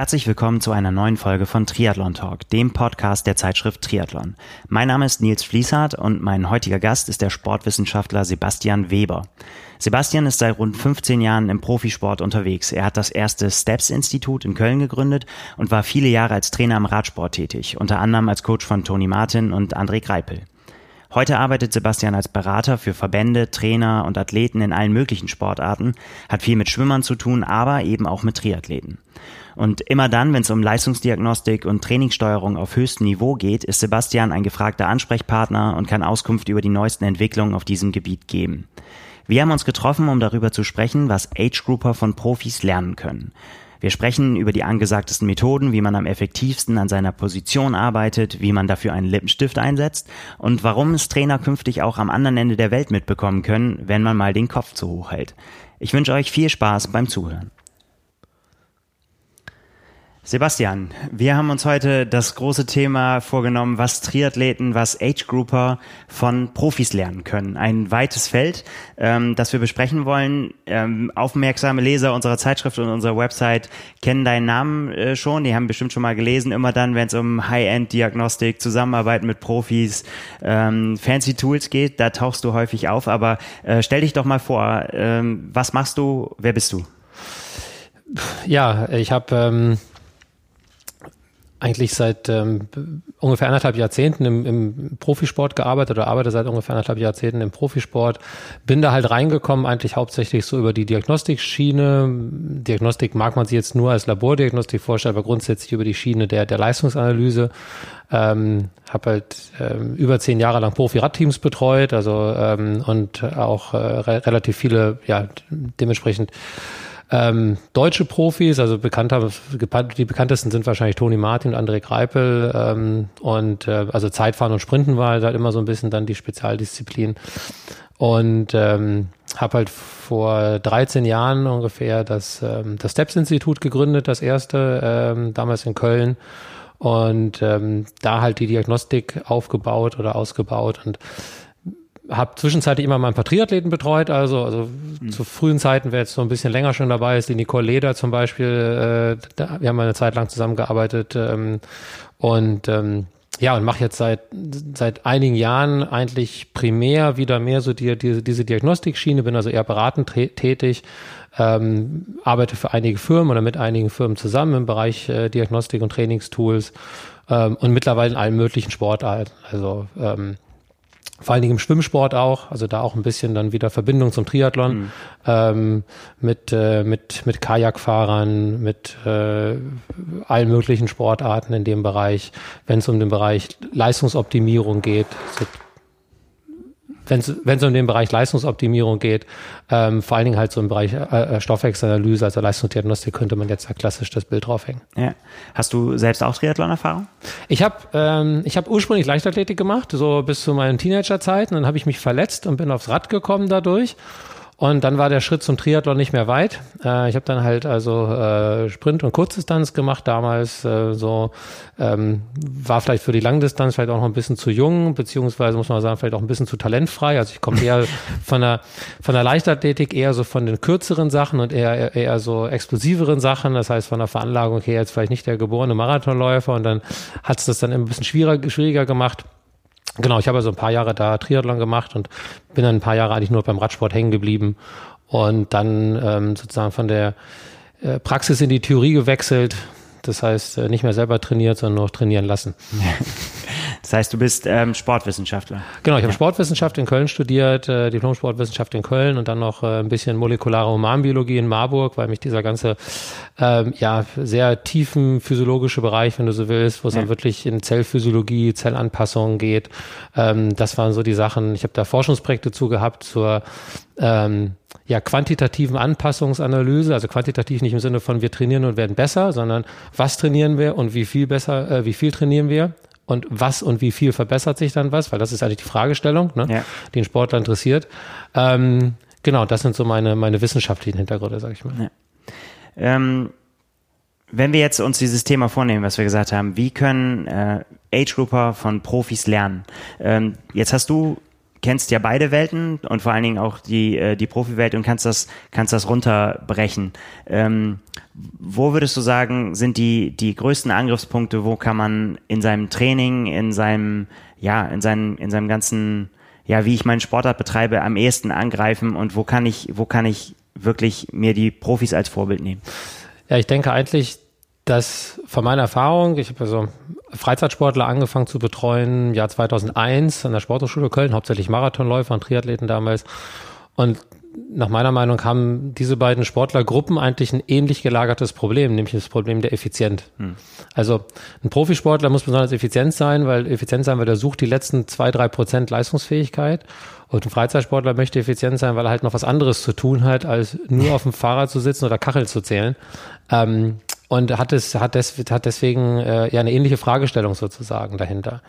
Herzlich willkommen zu einer neuen Folge von Triathlon Talk, dem Podcast der Zeitschrift Triathlon. Mein Name ist Nils Fließhardt und mein heutiger Gast ist der Sportwissenschaftler Sebastian Weber. Sebastian ist seit rund 15 Jahren im Profisport unterwegs. Er hat das erste Steps-Institut in Köln gegründet und war viele Jahre als Trainer im Radsport tätig, unter anderem als Coach von Toni Martin und André Greipel. Heute arbeitet Sebastian als Berater für Verbände, Trainer und Athleten in allen möglichen Sportarten, hat viel mit Schwimmern zu tun, aber eben auch mit Triathleten. Und immer dann, wenn es um Leistungsdiagnostik und Trainingssteuerung auf höchstem Niveau geht, ist Sebastian ein gefragter Ansprechpartner und kann Auskunft über die neuesten Entwicklungen auf diesem Gebiet geben. Wir haben uns getroffen, um darüber zu sprechen, was Age-Grouper von Profis lernen können. Wir sprechen über die angesagtesten Methoden, wie man am effektivsten an seiner Position arbeitet, wie man dafür einen Lippenstift einsetzt und warum es Trainer künftig auch am anderen Ende der Welt mitbekommen können, wenn man mal den Kopf zu hoch hält. Ich wünsche euch viel Spaß beim Zuhören. Sebastian, wir haben uns heute das große Thema vorgenommen, was Triathleten, was Age-Grouper von Profis lernen können. Ein weites Feld, ähm, das wir besprechen wollen. Ähm, aufmerksame Leser unserer Zeitschrift und unserer Website kennen deinen Namen äh, schon. Die haben bestimmt schon mal gelesen. Immer dann, wenn es um High-End-Diagnostik, Zusammenarbeit mit Profis, ähm, fancy Tools geht, da tauchst du häufig auf. Aber äh, stell dich doch mal vor, ähm, was machst du? Wer bist du? Ja, ich habe ähm eigentlich seit ähm, ungefähr anderthalb Jahrzehnten im, im Profisport gearbeitet oder arbeite seit ungefähr anderthalb Jahrzehnten im Profisport. Bin da halt reingekommen, eigentlich hauptsächlich so über die Diagnostikschiene. Diagnostik mag man sich jetzt nur als Labordiagnostik vorstellen, aber grundsätzlich über die Schiene der, der Leistungsanalyse. Ähm, habe halt ähm, über zehn Jahre lang Profi-Radteams betreut, also ähm, und auch äh, re relativ viele, ja, dementsprechend ähm, deutsche Profis, also bekannter, die bekanntesten sind wahrscheinlich Toni Martin und André Greipel. Ähm, und äh, also Zeitfahren und Sprinten war halt immer so ein bisschen dann die Spezialdisziplin. Und ähm, habe halt vor 13 Jahren ungefähr das, ähm, das Steps-Institut gegründet, das erste, ähm, damals in Köln. Und ähm, da halt die Diagnostik aufgebaut oder ausgebaut. Und habe zwischenzeitlich immer mal ein paar Triathleten betreut, also, also mhm. zu frühen Zeiten, wer jetzt so ein bisschen länger schon dabei ist, die Nicole Leder zum Beispiel, äh, da, wir haben mal eine Zeit lang zusammengearbeitet ähm, und ähm, ja, und mache jetzt seit, seit einigen Jahren eigentlich primär wieder mehr so die, die, diese Diagnostikschiene, bin also eher beratend tätig, ähm, arbeite für einige Firmen oder mit einigen Firmen zusammen im Bereich äh, Diagnostik und Trainingstools ähm, und mittlerweile in allen möglichen Sportarten. Also ähm, vor allen Dingen im Schwimmsport auch, also da auch ein bisschen dann wieder Verbindung zum Triathlon mhm. ähm, mit, äh, mit, mit Kajakfahrern, mit äh, allen möglichen Sportarten in dem Bereich, wenn es um den Bereich Leistungsoptimierung geht, so wenn es um den Bereich Leistungsoptimierung geht, ähm, vor allen Dingen halt so im Bereich äh, äh, Stoffwechselanalyse, also Leistungsdiagnostik, könnte man jetzt da klassisch das Bild draufhängen. Ja. Hast du selbst auch Triathlon-Erfahrung? Ich habe ähm, ich hab ursprünglich Leichtathletik gemacht, so bis zu meinen Teenagerzeiten. Dann habe ich mich verletzt und bin aufs Rad gekommen dadurch. Und dann war der Schritt zum Triathlon nicht mehr weit. Äh, ich habe dann halt also äh, Sprint und Kurzdistanz gemacht damals. Äh, so ähm, war vielleicht für die Langdistanz vielleicht auch noch ein bisschen zu jung, beziehungsweise muss man sagen vielleicht auch ein bisschen zu talentfrei. Also ich komme eher von der von der Leichtathletik eher so von den kürzeren Sachen und eher eher, so explosiveren Sachen. Das heißt von der Veranlagung her jetzt vielleicht nicht der geborene Marathonläufer. Und dann hat es das dann ein bisschen schwieriger schwieriger gemacht. Genau, ich habe also ein paar Jahre da Triathlon gemacht und bin dann ein paar Jahre eigentlich nur beim Radsport hängen geblieben und dann ähm, sozusagen von der äh, Praxis in die Theorie gewechselt. Das heißt, äh, nicht mehr selber trainiert, sondern nur trainieren lassen. Das heißt, du bist ähm, Sportwissenschaftler. Genau, ich habe Sportwissenschaft in Köln studiert, äh, Diplom-Sportwissenschaft in Köln und dann noch äh, ein bisschen molekulare Humanbiologie in Marburg, weil mich dieser ganze ähm, ja sehr tiefen physiologische Bereich, wenn du so willst, wo es ja. dann wirklich in Zellphysiologie, Zellanpassungen geht, ähm, das waren so die Sachen. Ich habe da Forschungsprojekte zu gehabt zur ähm, ja, quantitativen Anpassungsanalyse, also quantitativ nicht im Sinne von wir trainieren und werden besser, sondern was trainieren wir und wie viel besser, äh, wie viel trainieren wir und was und wie viel verbessert sich dann was, weil das ist eigentlich die Fragestellung, ne, ja. die den Sportler interessiert. Ähm, genau, das sind so meine, meine wissenschaftlichen Hintergründe, sag ich mal. Ja. Ähm, wenn wir jetzt uns dieses Thema vornehmen, was wir gesagt haben, wie können äh, Age-Grouper von Profis lernen? Ähm, jetzt hast du kennst ja beide Welten und vor allen Dingen auch die, äh, die Profi-Welt und kannst das, kannst das runterbrechen. Ähm, wo würdest du sagen, sind die, die größten Angriffspunkte, wo kann man in seinem Training, in seinem, ja, in seinem, in seinem ganzen, ja, wie ich meinen Sportart betreibe, am ehesten angreifen und wo kann ich, wo kann ich wirklich mir die Profis als Vorbild nehmen? Ja, ich denke eigentlich, dass von meiner Erfahrung, ich habe also Freizeitsportler angefangen zu betreuen im Jahr 2001 an der Sporthochschule Köln, hauptsächlich Marathonläufer und Triathleten damals. Und nach meiner Meinung haben diese beiden Sportlergruppen eigentlich ein ähnlich gelagertes Problem, nämlich das Problem der Effizienz. Hm. Also ein Profisportler muss besonders effizient sein, weil effizient sein, weil er sucht die letzten zwei, drei Prozent Leistungsfähigkeit. Und ein Freizeitsportler möchte effizient sein, weil er halt noch was anderes zu tun hat, als nur auf dem Fahrrad zu sitzen oder Kacheln zu zählen. Ähm, und hat es hat, des, hat deswegen äh, ja eine ähnliche Fragestellung sozusagen dahinter.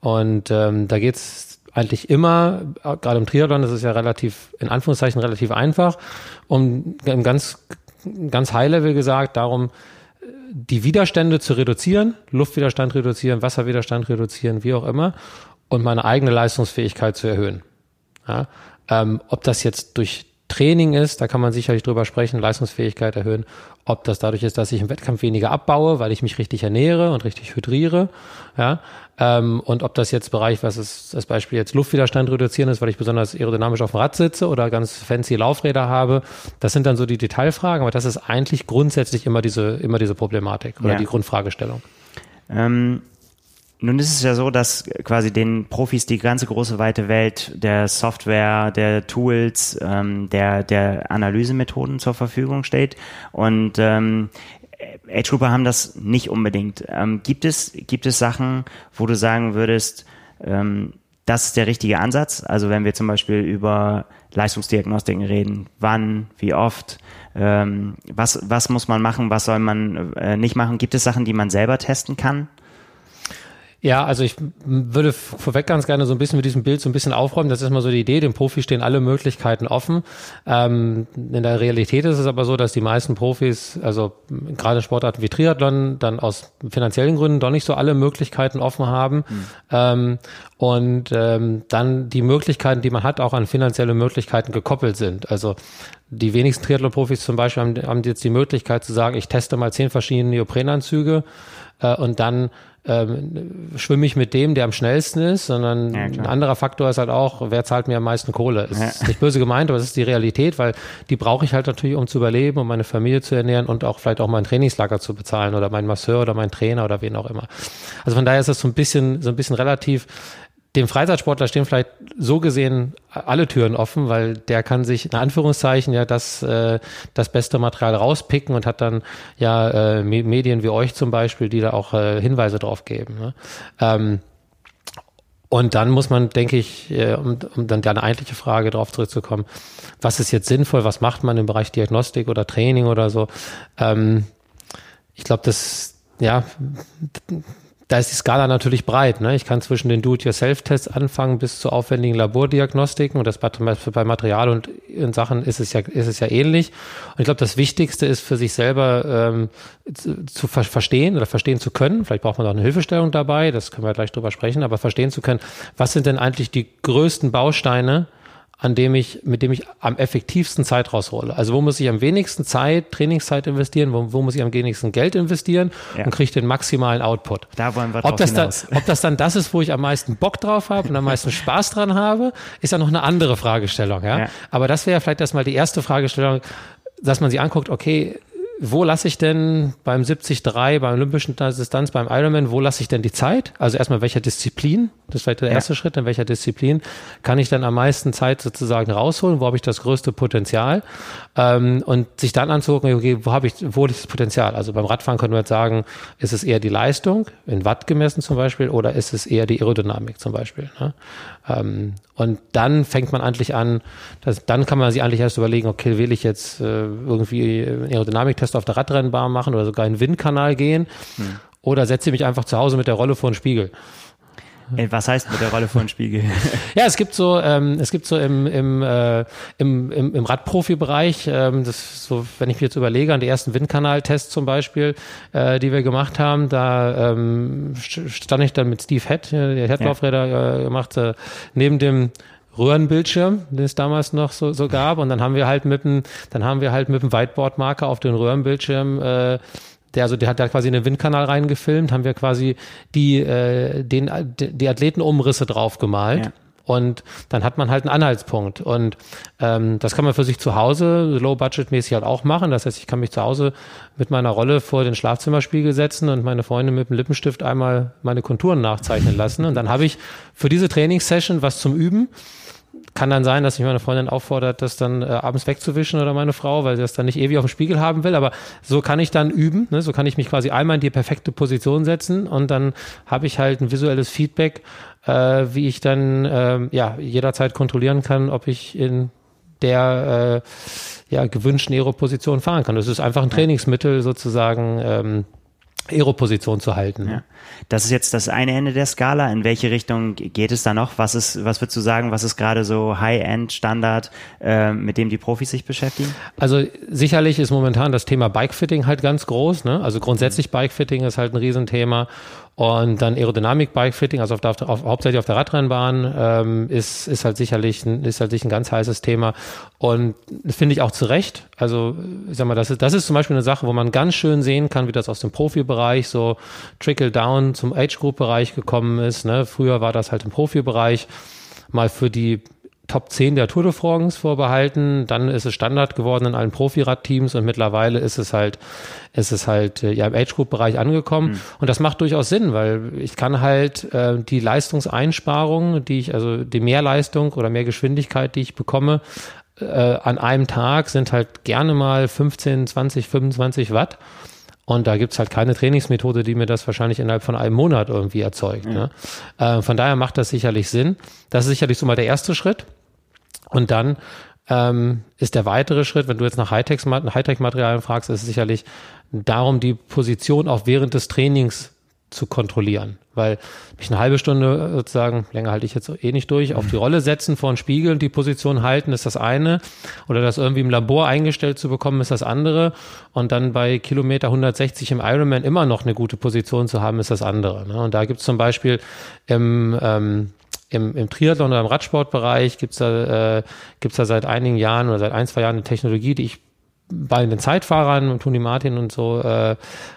Und ähm, da geht's eigentlich immer, äh, gerade im Triathlon das ist ja relativ, in Anführungszeichen relativ einfach, um ganz, ganz High-Level gesagt, darum, die Widerstände zu reduzieren, Luftwiderstand reduzieren, Wasserwiderstand reduzieren, wie auch immer, und meine eigene Leistungsfähigkeit zu erhöhen. Ja? Ähm, ob das jetzt durch Training ist, da kann man sicherlich drüber sprechen, Leistungsfähigkeit erhöhen. Ob das dadurch ist, dass ich im Wettkampf weniger abbaue, weil ich mich richtig ernähre und richtig hydriere, ja. Ähm, und ob das jetzt Bereich, was ist das Beispiel jetzt Luftwiderstand reduzieren ist, weil ich besonders aerodynamisch auf dem Rad sitze oder ganz fancy Laufräder habe, das sind dann so die Detailfragen, aber das ist eigentlich grundsätzlich immer diese, immer diese Problematik oder ja. die Grundfragestellung. Ähm nun ist es ja so, dass quasi den Profis die ganze große weite Welt der Software, der Tools, ähm, der, der Analysemethoden zur Verfügung steht. Und ähm, Age Grouper haben das nicht unbedingt. Ähm, gibt, es, gibt es Sachen, wo du sagen würdest, ähm, das ist der richtige Ansatz? Also wenn wir zum Beispiel über Leistungsdiagnostiken reden, wann, wie oft, ähm, was, was muss man machen, was soll man äh, nicht machen? Gibt es Sachen, die man selber testen kann? Ja, also ich würde vorweg ganz gerne so ein bisschen mit diesem Bild so ein bisschen aufräumen. Das ist mal so die Idee. Dem Profi stehen alle Möglichkeiten offen. Ähm, in der Realität ist es aber so, dass die meisten Profis, also gerade Sportarten wie Triathlon, dann aus finanziellen Gründen doch nicht so alle Möglichkeiten offen haben. Mhm. Ähm, und ähm, dann die Möglichkeiten, die man hat, auch an finanzielle Möglichkeiten gekoppelt sind. Also die wenigsten Triathlon-Profis zum Beispiel haben, haben jetzt die Möglichkeit zu sagen, ich teste mal zehn verschiedene Neoprenanzüge äh, und dann ähm, schwimme ich mit dem, der am schnellsten ist, sondern ja, ein anderer Faktor ist halt auch, wer zahlt mir am meisten Kohle. Ist ja. nicht böse gemeint, aber es ist die Realität, weil die brauche ich halt natürlich, um zu überleben, um meine Familie zu ernähren und auch vielleicht auch mein Trainingslager zu bezahlen oder meinen Masseur oder meinen Trainer oder wen auch immer. Also von daher ist das so ein bisschen, so ein bisschen relativ dem Freizeitsportler stehen vielleicht so gesehen alle Türen offen, weil der kann sich in Anführungszeichen ja das, äh, das beste Material rauspicken und hat dann ja äh, Medien wie euch zum Beispiel, die da auch äh, Hinweise drauf geben. Ne? Ähm, und dann muss man, denke ich, äh, um, um dann deine eigentliche Frage darauf zurückzukommen, was ist jetzt sinnvoll, was macht man im Bereich Diagnostik oder Training oder so? Ähm, ich glaube, das, ja, da ist die Skala natürlich breit. Ne? Ich kann zwischen den Do-it-yourself-Tests anfangen bis zu aufwendigen Labordiagnostiken und das bei Material und in Sachen ist es ja, ist es ja ähnlich. Und ich glaube, das Wichtigste ist für sich selber ähm, zu, zu verstehen oder verstehen zu können. Vielleicht braucht man auch eine Hilfestellung dabei, das können wir gleich drüber sprechen, aber verstehen zu können, was sind denn eigentlich die größten Bausteine, an dem ich, mit dem ich am effektivsten Zeit raushole. Also wo muss ich am wenigsten Zeit, Trainingszeit investieren, wo, wo muss ich am wenigsten Geld investieren ja. und kriege den maximalen Output. Da wollen wir ob das, dann, ob das dann das ist, wo ich am meisten Bock drauf habe und am meisten Spaß dran habe, ist ja noch eine andere Fragestellung. Ja? ja. Aber das wäre vielleicht erstmal die erste Fragestellung, dass man sich anguckt, okay, wo lasse ich denn beim 73, beim olympischen Distanz, beim Ironman, wo lasse ich denn die Zeit? Also erstmal welcher Disziplin, das ist vielleicht der erste ja. Schritt, in welcher Disziplin kann ich dann am meisten Zeit sozusagen rausholen, wo habe ich das größte Potenzial? Ähm, und sich dann anzugucken, okay, wo habe ich, wo ist das Potenzial? Also beim Radfahren können wir jetzt sagen, ist es eher die Leistung, in Watt gemessen zum Beispiel, oder ist es eher die Aerodynamik zum Beispiel? Ne? Ähm, und dann fängt man eigentlich an, dass, dann kann man sich eigentlich erst überlegen, okay, will ich jetzt äh, irgendwie einen Aerodynamiktest auf der Radrennbahn machen oder sogar in den Windkanal gehen hm. oder setze ich mich einfach zu Hause mit der Rolle vor den Spiegel. Äh, was heißt mit der Rolle vor den Spiegel? ja, es gibt so, ähm, es gibt so im, im, äh, im, im, im Radprofi-Bereich, ähm, das so, wenn ich mir jetzt überlege, an die ersten Windkanal-Tests zum Beispiel, äh, die wir gemacht haben, da ähm, stand ich dann mit Steve Head, der Headlaufräder äh, gemacht, äh, neben dem Röhrenbildschirm, den es damals noch so, so gab. Und dann haben wir halt mit dem, dann haben wir halt mit dem Whiteboard-Marker auf den Röhrenbildschirm äh, der, also der hat da quasi in den Windkanal reingefilmt, haben wir quasi die, äh, den, die Athletenumrisse drauf gemalt. Ja. Und dann hat man halt einen Anhaltspunkt. Und ähm, das kann man für sich zu Hause low-budget-mäßig halt auch machen. Das heißt, ich kann mich zu Hause mit meiner Rolle vor den Schlafzimmerspiegel setzen und meine Freundin mit dem Lippenstift einmal meine Konturen nachzeichnen lassen. Und dann habe ich für diese Trainingssession was zum Üben kann dann sein, dass mich meine Freundin auffordert, das dann äh, abends wegzuwischen oder meine Frau, weil sie das dann nicht ewig auf dem Spiegel haben will. Aber so kann ich dann üben. Ne? So kann ich mich quasi einmal in die perfekte Position setzen und dann habe ich halt ein visuelles Feedback, äh, wie ich dann äh, ja jederzeit kontrollieren kann, ob ich in der äh, ja, gewünschten Aero-Position fahren kann. Das ist einfach ein Trainingsmittel sozusagen. Ähm, Aero-Position zu halten. Ja. Das ist jetzt das eine Ende der Skala. In welche Richtung geht es da noch? Was ist, was würdest du sagen, was ist gerade so High-End-Standard, äh, mit dem die Profis sich beschäftigen? Also sicherlich ist momentan das Thema Bikefitting halt ganz groß. Ne? Also grundsätzlich Bikefitting ist halt ein Riesenthema. Und dann Aerodynamik Bikefitting, also auf der, auf, hauptsächlich auf der Radrennbahn, ähm, ist, ist halt sicherlich ein, ist halt ein ganz heißes Thema. Und finde ich auch zu Recht. Also, ich sag mal, das ist, das ist zum Beispiel eine Sache, wo man ganz schön sehen kann, wie das aus dem Profibereich so trickle down zum Age Group Bereich gekommen ist. Ne? Früher war das halt im Profibereich mal für die Top 10 der Tour de France vorbehalten. Dann ist es Standard geworden in allen Profiradteams und mittlerweile ist es halt, ist es halt äh, ja im Age Group Bereich angekommen. Mhm. Und das macht durchaus Sinn, weil ich kann halt äh, die Leistungseinsparungen, die ich, also die Mehrleistung oder mehr Geschwindigkeit, die ich bekomme, äh, an einem Tag sind halt gerne mal 15, 20, 25 Watt. Und da gibt's halt keine Trainingsmethode, die mir das wahrscheinlich innerhalb von einem Monat irgendwie erzeugt. Ja. Ne? Äh, von daher macht das sicherlich Sinn. Das ist sicherlich so mal der erste Schritt. Und dann ähm, ist der weitere Schritt, wenn du jetzt nach Hightech-Materialien fragst, ist es sicherlich darum, die Position auch während des Trainings zu kontrollieren. Weil mich eine halbe Stunde sozusagen, länger halte ich jetzt eh nicht durch, auf die Rolle setzen, vor einen Spiegel und die Position halten, ist das eine. Oder das irgendwie im Labor eingestellt zu bekommen, ist das andere. Und dann bei Kilometer 160 im Ironman immer noch eine gute Position zu haben, ist das andere. Ne? Und da gibt es zum Beispiel im ähm, im, im Triathlon oder im Radsportbereich gibt's da, äh, da seit einigen Jahren oder seit ein, zwei Jahren eine Technologie, die ich bei den Zeitfahrern, Toni Martin und so, äh,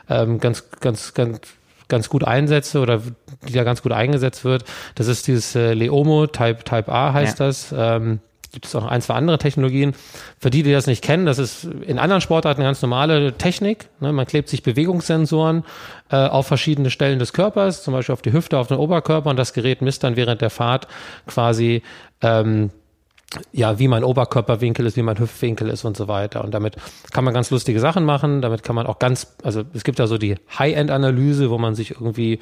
ähm, ganz, ganz, ganz, ganz gut einsetze oder die da ganz gut eingesetzt wird. Das ist dieses äh, Leomo Type, Type A heißt ja. das. Ähm, gibt es auch ein, zwei andere Technologien. Für die, die das nicht kennen, das ist in anderen Sportarten ganz normale Technik. Ne? Man klebt sich Bewegungssensoren äh, auf verschiedene Stellen des Körpers, zum Beispiel auf die Hüfte, auf den Oberkörper und das Gerät misst dann während der Fahrt quasi ähm, ja, wie mein Oberkörperwinkel ist, wie mein Hüftwinkel ist und so weiter. Und damit kann man ganz lustige Sachen machen. Damit kann man auch ganz, also es gibt da so die High-End-Analyse, wo man sich irgendwie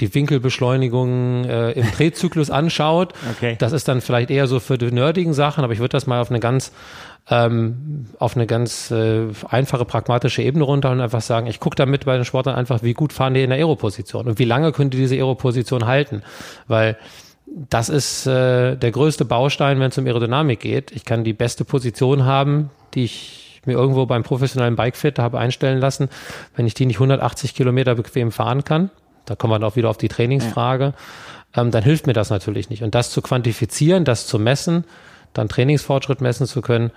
die Winkelbeschleunigung äh, im Drehzyklus anschaut. Okay. Das ist dann vielleicht eher so für die nerdigen Sachen, aber ich würde das mal auf eine ganz ähm, auf eine ganz äh, einfache, pragmatische Ebene runter und einfach sagen, ich gucke damit bei den Sportlern einfach, wie gut fahren die in der Aeroposition und wie lange können die diese Aeroposition halten. Weil das ist äh, der größte Baustein, wenn es um Aerodynamik geht. Ich kann die beste Position haben, die ich mir irgendwo beim professionellen Bikefit habe einstellen lassen. Wenn ich die nicht 180 Kilometer bequem fahren kann, da kommen wir dann auch wieder auf die Trainingsfrage, ja. ähm, dann hilft mir das natürlich nicht. Und das zu quantifizieren, das zu messen, dann Trainingsfortschritt messen zu können,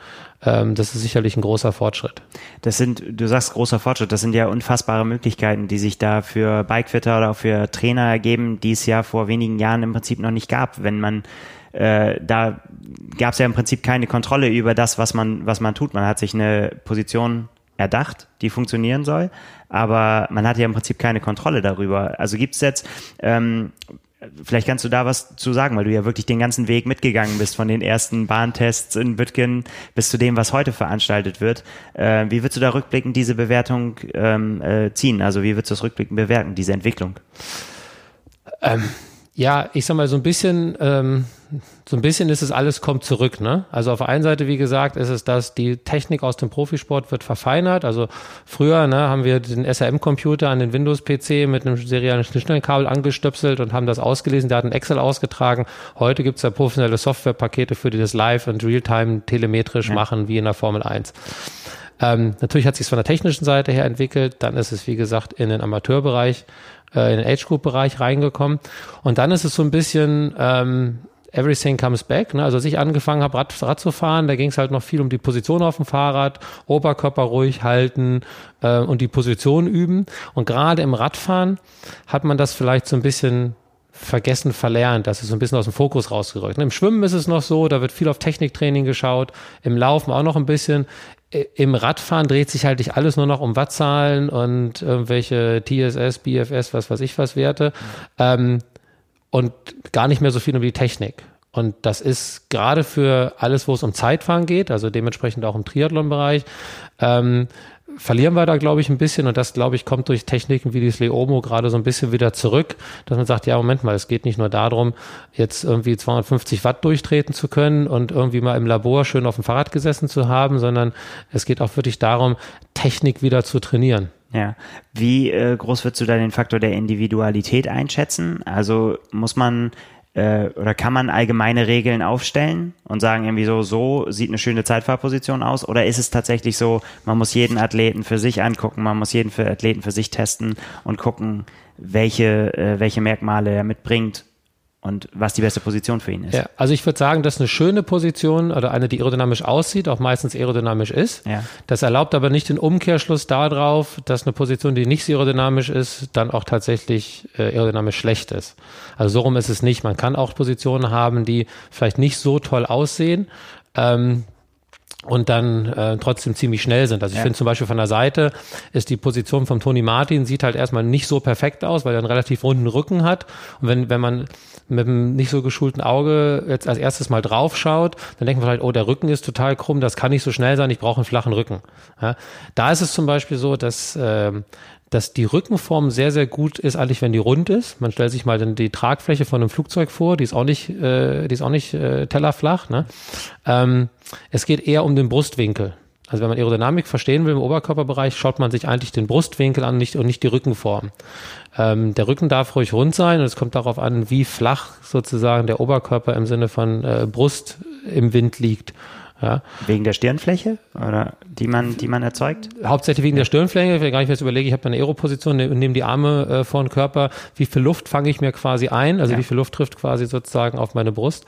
ähm, das ist sicherlich ein großer Fortschritt. Das sind, du sagst großer Fortschritt, das sind ja unfassbare Möglichkeiten, die sich da für Bikefitter oder auch für Trainer ergeben, die es ja vor wenigen Jahren im Prinzip noch nicht gab, wenn man äh, da gab es ja im Prinzip keine Kontrolle über das, was man, was man tut. Man hat sich eine Position erdacht, die funktionieren soll, aber man hat ja im Prinzip keine Kontrolle darüber. Also gibt es jetzt ähm, Vielleicht kannst du da was zu sagen, weil du ja wirklich den ganzen Weg mitgegangen bist, von den ersten Bahntests in Bütgen bis zu dem, was heute veranstaltet wird. Äh, wie würdest du da rückblickend diese Bewertung ähm, äh, ziehen? Also wie würdest du das rückblickend bewerten, diese Entwicklung? Ähm, ja, ich sag mal so ein bisschen, ähm, so ein bisschen ist es alles kommt zurück. Ne? Also auf der einen Seite, wie gesagt, ist es, dass die Technik aus dem Profisport wird verfeinert. Also früher ne, haben wir den SRM-Computer an den Windows-PC mit einem seriellen Schnittstellenkabel angestöpselt und haben das ausgelesen. Der hat ein Excel ausgetragen. Heute gibt es ja professionelle Softwarepakete, für die das live und real-time telemetrisch ja. machen, wie in der Formel 1. Ähm, natürlich hat sich von der technischen Seite her entwickelt. Dann ist es, wie gesagt, in den Amateurbereich äh, in den Age Group Bereich reingekommen. Und dann ist es so ein bisschen, ähm, everything comes back. Ne? Also als ich angefangen habe, Rad, Rad zu fahren, da ging es halt noch viel um die Position auf dem Fahrrad, Oberkörper ruhig halten äh, und die Position üben. Und gerade im Radfahren hat man das vielleicht so ein bisschen vergessen, verlernt. Das ist so ein bisschen aus dem Fokus rausgerückt. Ne? Im Schwimmen ist es noch so, da wird viel auf Techniktraining geschaut, im Laufen auch noch ein bisschen. Im Radfahren dreht sich halt nicht alles nur noch um Wattzahlen und irgendwelche TSS, BFS, was weiß ich was Werte. Ähm, und gar nicht mehr so viel um die Technik. Und das ist gerade für alles, wo es um Zeitfahren geht, also dementsprechend auch im Triathlon-Bereich, ähm, verlieren wir da, glaube ich, ein bisschen. Und das, glaube ich, kommt durch Techniken wie dieses Leomo gerade so ein bisschen wieder zurück, dass man sagt, ja, Moment mal, es geht nicht nur darum, jetzt irgendwie 250 Watt durchtreten zu können und irgendwie mal im Labor schön auf dem Fahrrad gesessen zu haben, sondern es geht auch wirklich darum, Technik wieder zu trainieren. Ja. Wie äh, groß würdest du da den Faktor der Individualität einschätzen? Also muss man äh, oder kann man allgemeine Regeln aufstellen und sagen irgendwie so, so sieht eine schöne Zeitfahrposition aus? Oder ist es tatsächlich so, man muss jeden Athleten für sich angucken, man muss jeden Athleten für sich testen und gucken, welche, äh, welche Merkmale er mitbringt und was die beste Position für ihn ist. Ja, also ich würde sagen, das ist eine schöne Position oder eine, die aerodynamisch aussieht, auch meistens aerodynamisch ist. Ja. Das erlaubt aber nicht den Umkehrschluss darauf, dass eine Position, die nicht aerodynamisch ist, dann auch tatsächlich äh, aerodynamisch schlecht ist. Also so rum ist es nicht. Man kann auch Positionen haben, die vielleicht nicht so toll aussehen. Ähm, und dann äh, trotzdem ziemlich schnell sind. Also ich ja. finde zum Beispiel von der Seite ist die Position von Tony Martin sieht halt erstmal nicht so perfekt aus, weil er einen relativ runden Rücken hat. Und wenn, wenn man mit einem nicht so geschulten Auge jetzt als erstes mal drauf schaut, dann denkt man halt, oh, der Rücken ist total krumm, das kann nicht so schnell sein, ich brauche einen flachen Rücken. Ja, da ist es zum Beispiel so, dass äh, dass die Rückenform sehr, sehr gut ist, eigentlich, wenn die rund ist. Man stellt sich mal dann die Tragfläche von einem Flugzeug vor, die ist auch nicht, äh, die ist auch nicht äh, tellerflach. Ne? Ähm, es geht eher um den Brustwinkel. Also wenn man Aerodynamik verstehen will im Oberkörperbereich, schaut man sich eigentlich den Brustwinkel an nicht, und nicht die Rückenform. Ähm, der Rücken darf ruhig rund sein und es kommt darauf an, wie flach sozusagen der Oberkörper im Sinne von äh, Brust im Wind liegt. Ja. Wegen der Stirnfläche oder die man, die man erzeugt? Hauptsächlich wegen der Stirnfläche. Wenn ich mir jetzt überlege, ich habe eine Aeroposition ne, und nehme die Arme äh, vor den Körper, wie viel Luft fange ich mir quasi ein? Also ja. wie viel Luft trifft quasi sozusagen auf meine Brust?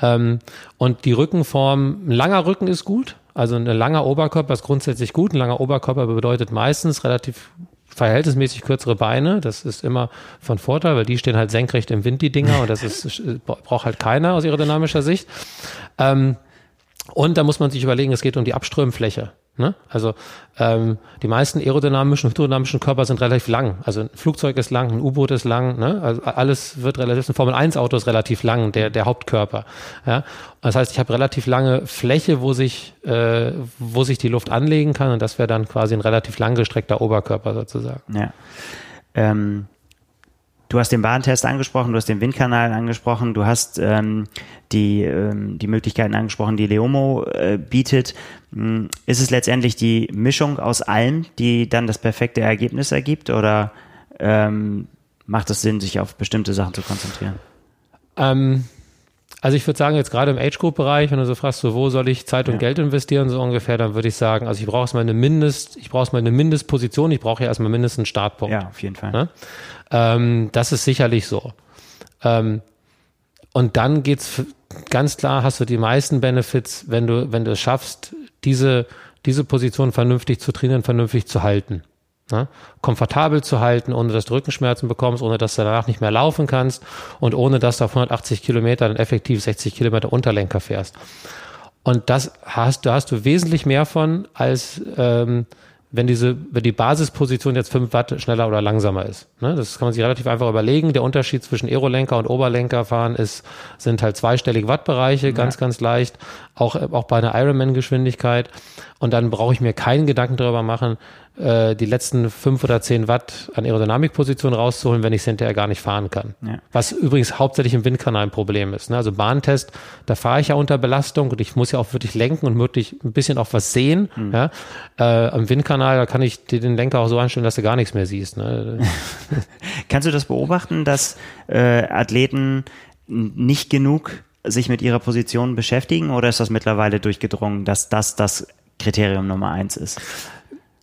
Ähm, und die Rückenform, ein langer Rücken ist gut. Also ein langer Oberkörper ist grundsätzlich gut. Ein langer Oberkörper bedeutet meistens relativ verhältnismäßig kürzere Beine. Das ist immer von Vorteil, weil die stehen halt senkrecht im Wind, die Dinger, und das ist, braucht halt keiner aus aerodynamischer Sicht. Ähm, und da muss man sich überlegen, es geht um die Abströmfläche. Ne? Also ähm, die meisten aerodynamischen, hydrodynamischen Körper sind relativ lang. Also ein Flugzeug ist lang, ein U-Boot ist lang, ne? also alles wird relativ, ein Formel-1-Auto ist relativ lang, der, der Hauptkörper. Ja? Das heißt, ich habe relativ lange Fläche, wo sich, äh, wo sich die Luft anlegen kann und das wäre dann quasi ein relativ langgestreckter Oberkörper sozusagen. Ja. Ähm, Du hast den Bahntest angesprochen, du hast den Windkanal angesprochen, du hast ähm, die, ähm, die Möglichkeiten angesprochen, die Leomo äh, bietet. Hm, ist es letztendlich die Mischung aus allem, die dann das perfekte Ergebnis ergibt oder ähm, macht es Sinn, sich auf bestimmte Sachen zu konzentrieren? Ähm, also ich würde sagen, jetzt gerade im Age-Group-Bereich, wenn du so fragst, so wo soll ich Zeit und ja. Geld investieren, so ungefähr, dann würde ich sagen, also ich brauche erstmal eine Mindest, ich brauche erstmal eine Mindestposition, ich brauche ja erstmal mindestens einen Startpunkt. Ja, auf jeden Fall. Ne? Ähm, das ist sicherlich so. Ähm, und dann geht's ganz klar, hast du die meisten Benefits, wenn du, wenn du es schaffst, diese, diese Position vernünftig zu trainieren, vernünftig zu halten. Ne? Komfortabel zu halten, ohne dass du Rückenschmerzen bekommst, ohne dass du danach nicht mehr laufen kannst und ohne dass du auf 180 Kilometer dann effektiv 60 Kilometer Unterlenker fährst. Und das hast, da hast du wesentlich mehr von, als ähm, wenn diese, wenn die Basisposition jetzt 5 Watt schneller oder langsamer ist. Ne? Das kann man sich relativ einfach überlegen. Der Unterschied zwischen Aerolenker und Oberlenkerfahren ist, sind halt zweistellige Wattbereiche, ja. ganz, ganz leicht. Auch, auch bei einer Ironman-Geschwindigkeit. Und dann brauche ich mir keinen Gedanken darüber machen, äh, die letzten fünf oder zehn Watt an Aerodynamikposition rauszuholen, wenn ich es hinterher gar nicht fahren kann. Ja. Was übrigens hauptsächlich im Windkanal ein Problem ist. Ne? Also Bahntest, da fahre ich ja unter Belastung und ich muss ja auch wirklich lenken und wirklich ein bisschen auch was sehen. Mhm. Ja? Äh, am Windkanal, da kann ich den Lenker auch so einstellen, dass du gar nichts mehr siehst. Ne? Kannst du das beobachten, dass äh, Athleten nicht genug sich mit ihrer Position beschäftigen oder ist das mittlerweile durchgedrungen, dass das das Kriterium Nummer eins ist?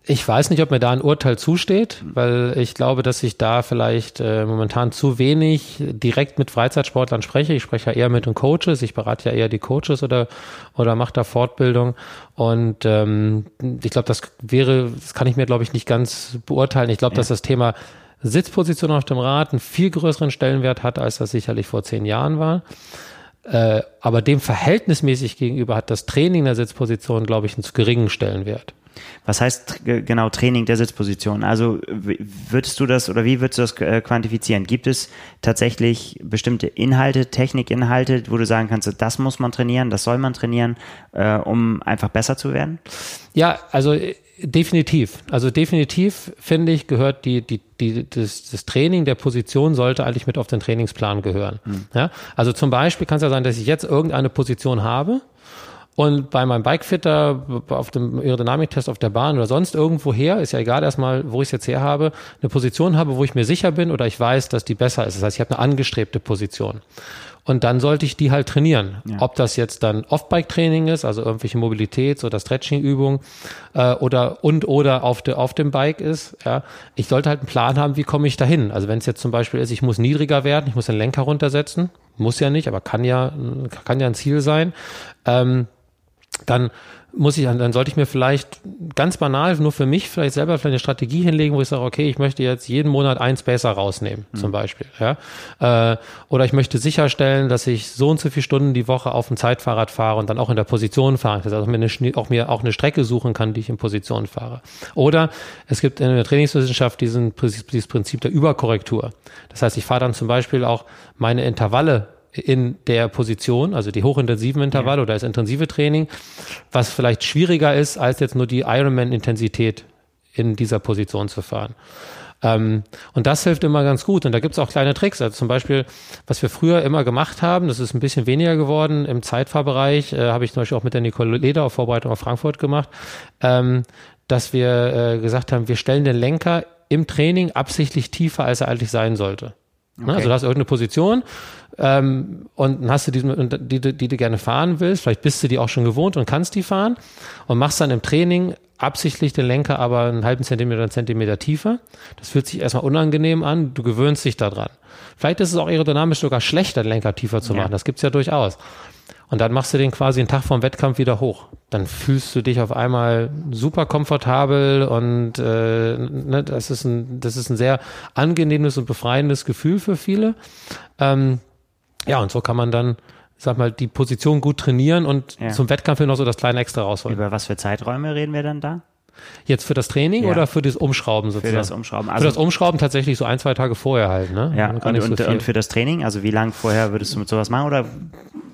Ich weiß nicht, ob mir da ein Urteil zusteht, weil ich glaube, dass ich da vielleicht äh, momentan zu wenig direkt mit Freizeitsportlern spreche. Ich spreche ja eher mit den Coaches. Ich berate ja eher die Coaches oder, oder mache da Fortbildung. Und ähm, ich glaube, das wäre, das kann ich mir, glaube ich, nicht ganz beurteilen. Ich glaube, ja. dass das Thema Sitzposition auf dem Rad einen viel größeren Stellenwert hat, als das sicherlich vor zehn Jahren war. Äh, aber dem verhältnismäßig gegenüber hat das Training der Sitzposition, glaube ich, einen zu geringen Stellenwert. Was heißt genau Training der Sitzposition? Also würdest du das oder wie würdest du das äh, quantifizieren? Gibt es tatsächlich bestimmte Inhalte, Technikinhalte, wo du sagen kannst, das muss man trainieren, das soll man trainieren, äh, um einfach besser zu werden? Ja, also äh, definitiv. Also definitiv finde ich, gehört die, die, die, das, das Training der Position sollte eigentlich mit auf den Trainingsplan gehören. Hm. Ja? Also zum Beispiel kann es ja sein, dass ich jetzt irgendeine Position habe und bei meinem Bikefitter, auf dem Aerodynamiktest auf der Bahn oder sonst irgendwo her, ist ja egal erstmal, wo ich es jetzt her habe, eine Position habe, wo ich mir sicher bin oder ich weiß, dass die besser ist. Das heißt, ich habe eine angestrebte Position. Und dann sollte ich die halt trainieren. Ja. Ob das jetzt dann Off-Bike-Training ist, also irgendwelche Mobilitäts- oder Stretching-Übungen äh, oder und oder auf, de, auf dem Bike ist. Ja. Ich sollte halt einen Plan haben, wie komme ich dahin. Also wenn es jetzt zum Beispiel ist, ich muss niedriger werden, ich muss den Lenker runtersetzen, muss ja nicht, aber kann ja, kann ja ein Ziel sein. Ähm, dann muss ich, dann sollte ich mir vielleicht ganz banal nur für mich vielleicht selber vielleicht eine Strategie hinlegen, wo ich sage, okay, ich möchte jetzt jeden Monat ein Spacer rausnehmen, mhm. zum Beispiel, ja. Äh, oder ich möchte sicherstellen, dass ich so und so viele Stunden die Woche auf dem Zeitfahrrad fahre und dann auch in der Position fahre, dass ich mir eine, auch mir auch eine Strecke suchen kann, die ich in Position fahre. Oder es gibt in der Trainingswissenschaft diesen, dieses Prinzip der Überkorrektur. Das heißt, ich fahre dann zum Beispiel auch meine Intervalle in der Position, also die hochintensiven Intervalle ja. oder das intensive Training, was vielleicht schwieriger ist, als jetzt nur die Ironman-Intensität in dieser Position zu fahren. Ähm, und das hilft immer ganz gut. Und da gibt's auch kleine Tricks. Also zum Beispiel, was wir früher immer gemacht haben, das ist ein bisschen weniger geworden im Zeitfahrbereich, äh, habe ich zum Beispiel auch mit der Nicole Leder auf Vorbereitung auf Frankfurt gemacht, ähm, dass wir äh, gesagt haben, wir stellen den Lenker im Training absichtlich tiefer, als er eigentlich sein sollte. Ne, okay. Also du hast irgendeine Position ähm, und dann hast du die, die, die, die du gerne fahren willst, vielleicht bist du die auch schon gewohnt und kannst die fahren und machst dann im Training absichtlich den Lenker aber einen halben Zentimeter, einen Zentimeter tiefer. Das fühlt sich erstmal unangenehm an, du gewöhnst dich daran. Vielleicht ist es auch aerodynamisch sogar schlechter, den Lenker tiefer zu machen, ja. das gibt's ja durchaus. Und dann machst du den quasi einen Tag vorm Wettkampf wieder hoch. Dann fühlst du dich auf einmal super komfortabel und äh, ne, das, ist ein, das ist ein sehr angenehmes und befreiendes Gefühl für viele. Ähm, ja, und so kann man dann, sag mal, die Position gut trainieren und ja. zum Wettkampf noch so das kleine Extra rausholen. Über was für Zeiträume reden wir dann da? Jetzt für das Training ja. oder für das Umschrauben sozusagen? Für das Umschrauben. Also für das Umschrauben tatsächlich so ein, zwei Tage vorher halt, ne? Ja, und, und, so und, für das Training, also wie lange vorher würdest du mit sowas machen oder?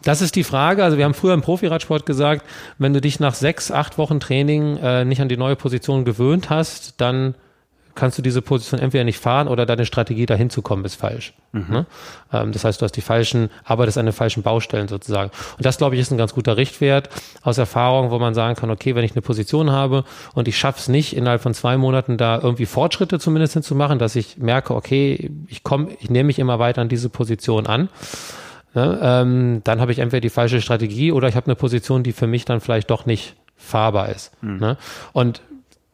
Das ist die Frage. Also wir haben früher im Profiradsport gesagt, wenn du dich nach sechs, acht Wochen Training äh, nicht an die neue Position gewöhnt hast, dann kannst du diese Position entweder nicht fahren oder deine Strategie dahin zu kommen ist falsch. Mhm. Ne? Ähm, das heißt, du hast die falschen, arbeitest an den falschen Baustellen sozusagen. Und das, glaube ich, ist ein ganz guter Richtwert aus Erfahrung, wo man sagen kann, okay, wenn ich eine Position habe und ich schaffe es nicht, innerhalb von zwei Monaten da irgendwie Fortschritte zumindest hinzumachen, dass ich merke, okay, ich komme, ich nehme mich immer weiter an diese Position an. Ne? Ähm, dann habe ich entweder die falsche Strategie oder ich habe eine Position, die für mich dann vielleicht doch nicht fahrbar ist. Mhm. Ne? Und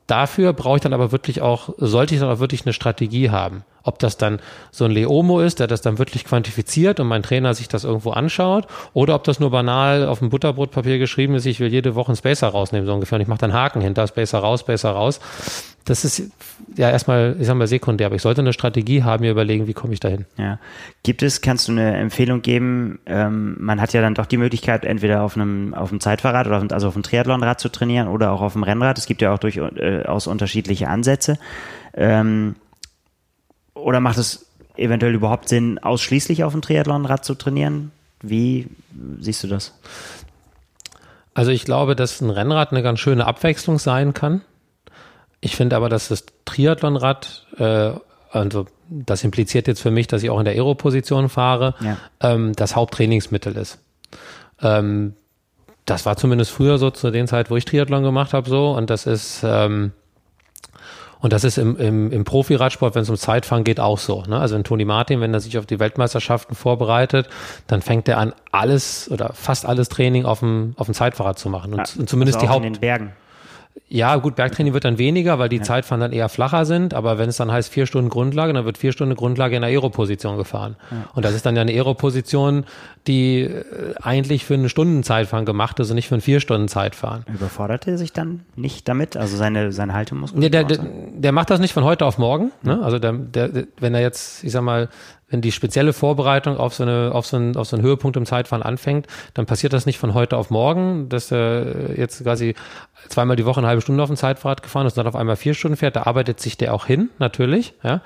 dafür brauche ich dann aber wirklich auch, sollte ich dann auch wirklich eine Strategie haben. Ob das dann so ein Leomo ist, der das dann wirklich quantifiziert und mein Trainer sich das irgendwo anschaut, oder ob das nur banal auf dem Butterbrotpapier geschrieben ist, ich will jede Woche einen Spacer rausnehmen, so ungefähr. Und ich mache dann Haken hinter, Spacer raus, Spacer raus. Das ist ja erstmal, ich sag mal, sekundär, aber ich sollte eine Strategie haben, mir überlegen, wie komme ich dahin. Ja. Gibt es, kannst du eine Empfehlung geben? Ähm, man hat ja dann doch die Möglichkeit, entweder auf einem, auf einem Zeitfahrrad oder auf, also auf einem Triathlonrad zu trainieren oder auch auf dem Rennrad. Es gibt ja auch durchaus unterschiedliche Ansätze. Ähm, oder macht es eventuell überhaupt Sinn, ausschließlich auf dem Triathlonrad zu trainieren? Wie siehst du das? Also ich glaube, dass ein Rennrad eine ganz schöne Abwechslung sein kann. Ich finde aber, dass das Triathlonrad, äh, also das impliziert jetzt für mich, dass ich auch in der Aero-Position fahre, ja. ähm, das Haupttrainingsmittel ist. Ähm, das war zumindest früher so zu den Zeit, wo ich Triathlon gemacht habe, so. Und das ist ähm, und das ist im, im, im Profi-Radsport, wenn es um Zeitfahren geht, auch so. Ne? Also wenn Toni Martin, wenn er sich auf die Weltmeisterschaften vorbereitet, dann fängt er an, alles oder fast alles Training auf dem, auf dem Zeitfahrrad zu machen. Und, ja, und zumindest also die Haupt. In den Bergen Ja, gut, Bergtraining wird dann weniger, weil die ja. Zeitfahren dann eher flacher sind, aber wenn es dann heißt vier Stunden Grundlage, dann wird vier Stunden Grundlage in der Aeroposition gefahren. Ja. Und das ist dann ja eine Aeroposition, die äh, eigentlich für eine Stunden Zeitfahren gemacht ist und nicht für ein vier Stunden Zeitfahren. Überfordert er sich dann nicht damit? Also seine, seine Haltemuskeln? Nee, der, der, der macht das nicht von heute auf morgen. Ne? Also der, der, wenn er jetzt, ich sag mal, wenn die spezielle Vorbereitung auf so, eine, auf, so einen, auf so einen Höhepunkt im Zeitfahren anfängt, dann passiert das nicht von heute auf morgen, dass er jetzt quasi zweimal die Woche eine halbe Stunde auf dem Zeitfahrrad gefahren ist und dann auf einmal vier Stunden fährt. Da arbeitet sich der auch hin, natürlich. Ja.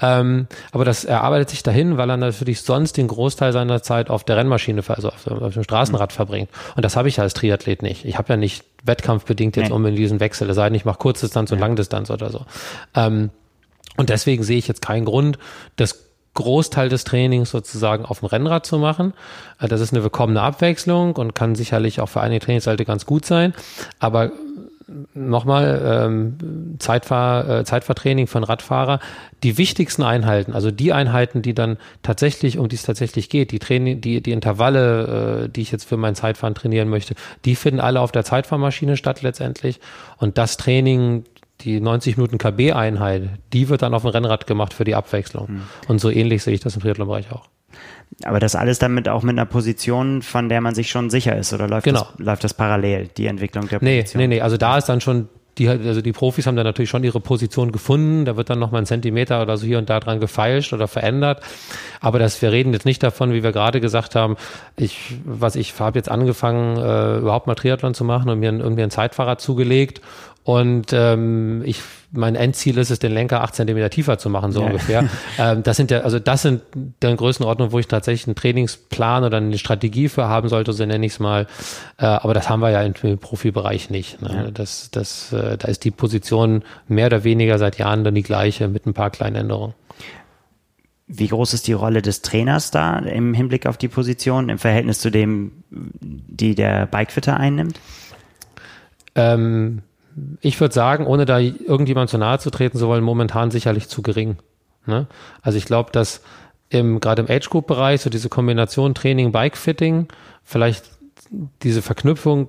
Ähm, aber das, er arbeitet sich dahin, weil er natürlich sonst den Großteil seiner Zeit auf der Rennmaschine, also auf, auf dem Straßenrad verbringt. Und das habe ich als Triathlet nicht. Ich habe ja nicht wettkampfbedingt jetzt nee. unbedingt diesen Wechsel, es sei denn, ich mache Kurzdistanz und ja. Langdistanz oder so. Ähm, und deswegen sehe ich jetzt keinen Grund, das Großteil des Trainings sozusagen auf dem Rennrad zu machen. Äh, das ist eine willkommene Abwechslung und kann sicherlich auch für einige Trainingsseite ganz gut sein. Aber nochmal, ähm, Zeitfahr, äh, Zeitfahrtraining von Radfahrer, die wichtigsten Einheiten, also die Einheiten, die dann tatsächlich, um die es tatsächlich geht, die Training, die, die Intervalle, äh, die ich jetzt für mein Zeitfahren trainieren möchte, die finden alle auf der Zeitfahrmaschine statt letztendlich. Und das Training, die 90 Minuten KB-Einheit, die wird dann auf dem Rennrad gemacht für die Abwechslung. Mhm. Und so ähnlich sehe ich das im Triathlon-Bereich auch. Aber das alles damit auch mit einer Position, von der man sich schon sicher ist, oder läuft, genau. das, läuft das parallel, die Entwicklung der Position? Nee, nee, nee. Also da ist dann schon die, also die Profis haben dann natürlich schon ihre Position gefunden. Da wird dann nochmal ein Zentimeter oder so hier und da dran gefeilscht oder verändert. Aber das, wir reden jetzt nicht davon, wie wir gerade gesagt haben, ich, was ich habe jetzt angefangen, äh, überhaupt mal Triathlon zu machen und mir irgendwie ein Zeitfahrrad zugelegt und ähm, ich, mein Endziel ist es, den Lenker acht Zentimeter tiefer zu machen, so ja. ungefähr. Ähm, das sind ja, also das sind der Größenordnung, wo ich tatsächlich einen Trainingsplan oder eine Strategie für haben sollte, so nenne ich es mal. Äh, aber das haben wir ja im, im Profibereich nicht. Ne? Ja. Das, das, äh, da ist die Position mehr oder weniger seit Jahren dann die gleiche mit ein paar kleinen Änderungen. Wie groß ist die Rolle des Trainers da im Hinblick auf die Position im Verhältnis zu dem, die der Bikefitter einnimmt? Ähm, ich würde sagen, ohne da irgendjemand zu nahe zu treten zu wollen, momentan sicherlich zu gering. Ne? Also ich glaube, dass im, gerade im Age-Group-Bereich, so diese Kombination Training, Bike-Fitting, vielleicht diese Verknüpfung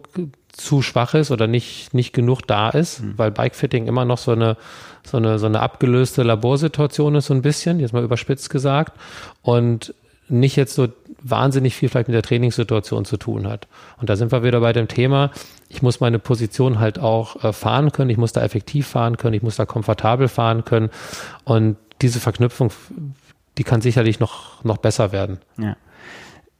zu schwach ist oder nicht, nicht genug da ist, mhm. weil Bike-Fitting immer noch so eine, so eine, so eine abgelöste Laborsituation ist, so ein bisschen, jetzt mal überspitzt gesagt. Und nicht jetzt so wahnsinnig viel vielleicht mit der Trainingssituation zu tun hat. Und da sind wir wieder bei dem Thema, ich muss meine Position halt auch äh, fahren können, ich muss da effektiv fahren können, ich muss da komfortabel fahren können. Und diese Verknüpfung, die kann sicherlich noch, noch besser werden. Ja.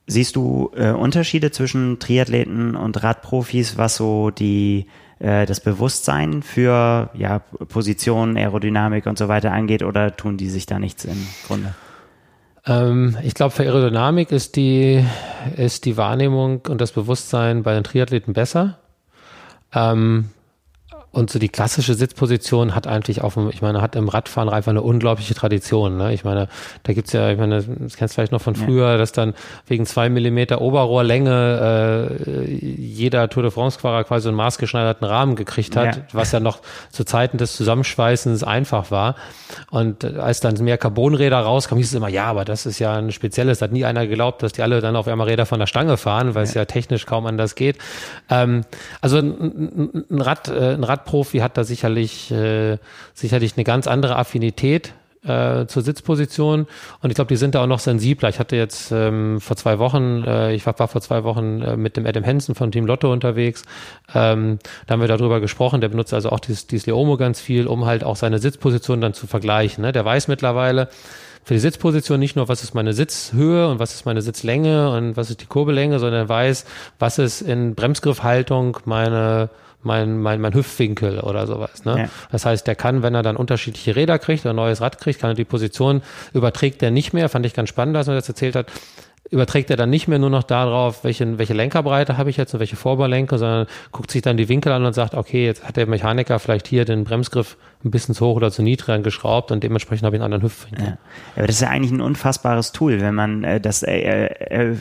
Siehst du äh, Unterschiede zwischen Triathleten und Radprofis, was so die äh, das Bewusstsein für ja, Position, Aerodynamik und so weiter angeht, oder tun die sich da nichts im Grunde? Ähm, ich glaube, für Aerodynamik ist die, ist die Wahrnehmung und das Bewusstsein bei den Triathleten besser. Ähm, und so die klassische Sitzposition hat eigentlich auf dem, ich meine, hat im Radfahren einfach eine unglaubliche Tradition. Ne? Ich meine, da gibt's ja, ich meine, das kennst du vielleicht noch von früher, ja. dass dann wegen zwei Millimeter Oberrohrlänge äh, jeder Tour de France-Fahrer quasi einen maßgeschneiderten Rahmen gekriegt hat, ja. was ja noch zu Zeiten des Zusammenschweißens einfach war. Und als dann mehr Carbonräder rauskam, hieß es immer, ja, aber das ist ja ein spezielles, hat nie einer geglaubt, dass die alle dann auf einmal Räder von der Stange fahren, weil ja. es ja technisch kaum anders geht. Ähm, also ein, ein Rad, äh, ein Rad Radprofi hat da sicherlich, äh, sicherlich eine ganz andere Affinität äh, zur Sitzposition und ich glaube, die sind da auch noch sensibler. Ich hatte jetzt ähm, vor zwei Wochen, äh, ich war, war vor zwei Wochen äh, mit dem Adam Hansen von Team Lotto unterwegs. Ähm, da haben wir darüber gesprochen. Der benutzt also auch dieses, dieses Leomo ganz viel, um halt auch seine Sitzposition dann zu vergleichen. Ne? Der weiß mittlerweile, für die Sitzposition nicht nur, was ist meine Sitzhöhe und was ist meine Sitzlänge und was ist die Kurbellänge, sondern weiß, was ist in Bremsgriffhaltung meine mein, mein, mein Hüftwinkel oder sowas. Ne? Ja. Das heißt, der kann, wenn er dann unterschiedliche Räder kriegt oder ein neues Rad kriegt, kann er die Position, überträgt er nicht mehr, fand ich ganz spannend, dass er das erzählt hat, überträgt er dann nicht mehr nur noch darauf, welche, welche Lenkerbreite habe ich jetzt und welche Vorderlenker, sondern guckt sich dann die Winkel an und sagt, okay, jetzt hat der Mechaniker vielleicht hier den Bremsgriff ein bisschen zu hoch oder zu niedrig geschraubt und dementsprechend habe ich einen anderen Hüftwinkel. Ja. Aber das ist ja eigentlich ein unfassbares Tool, wenn man äh, das äh, äh,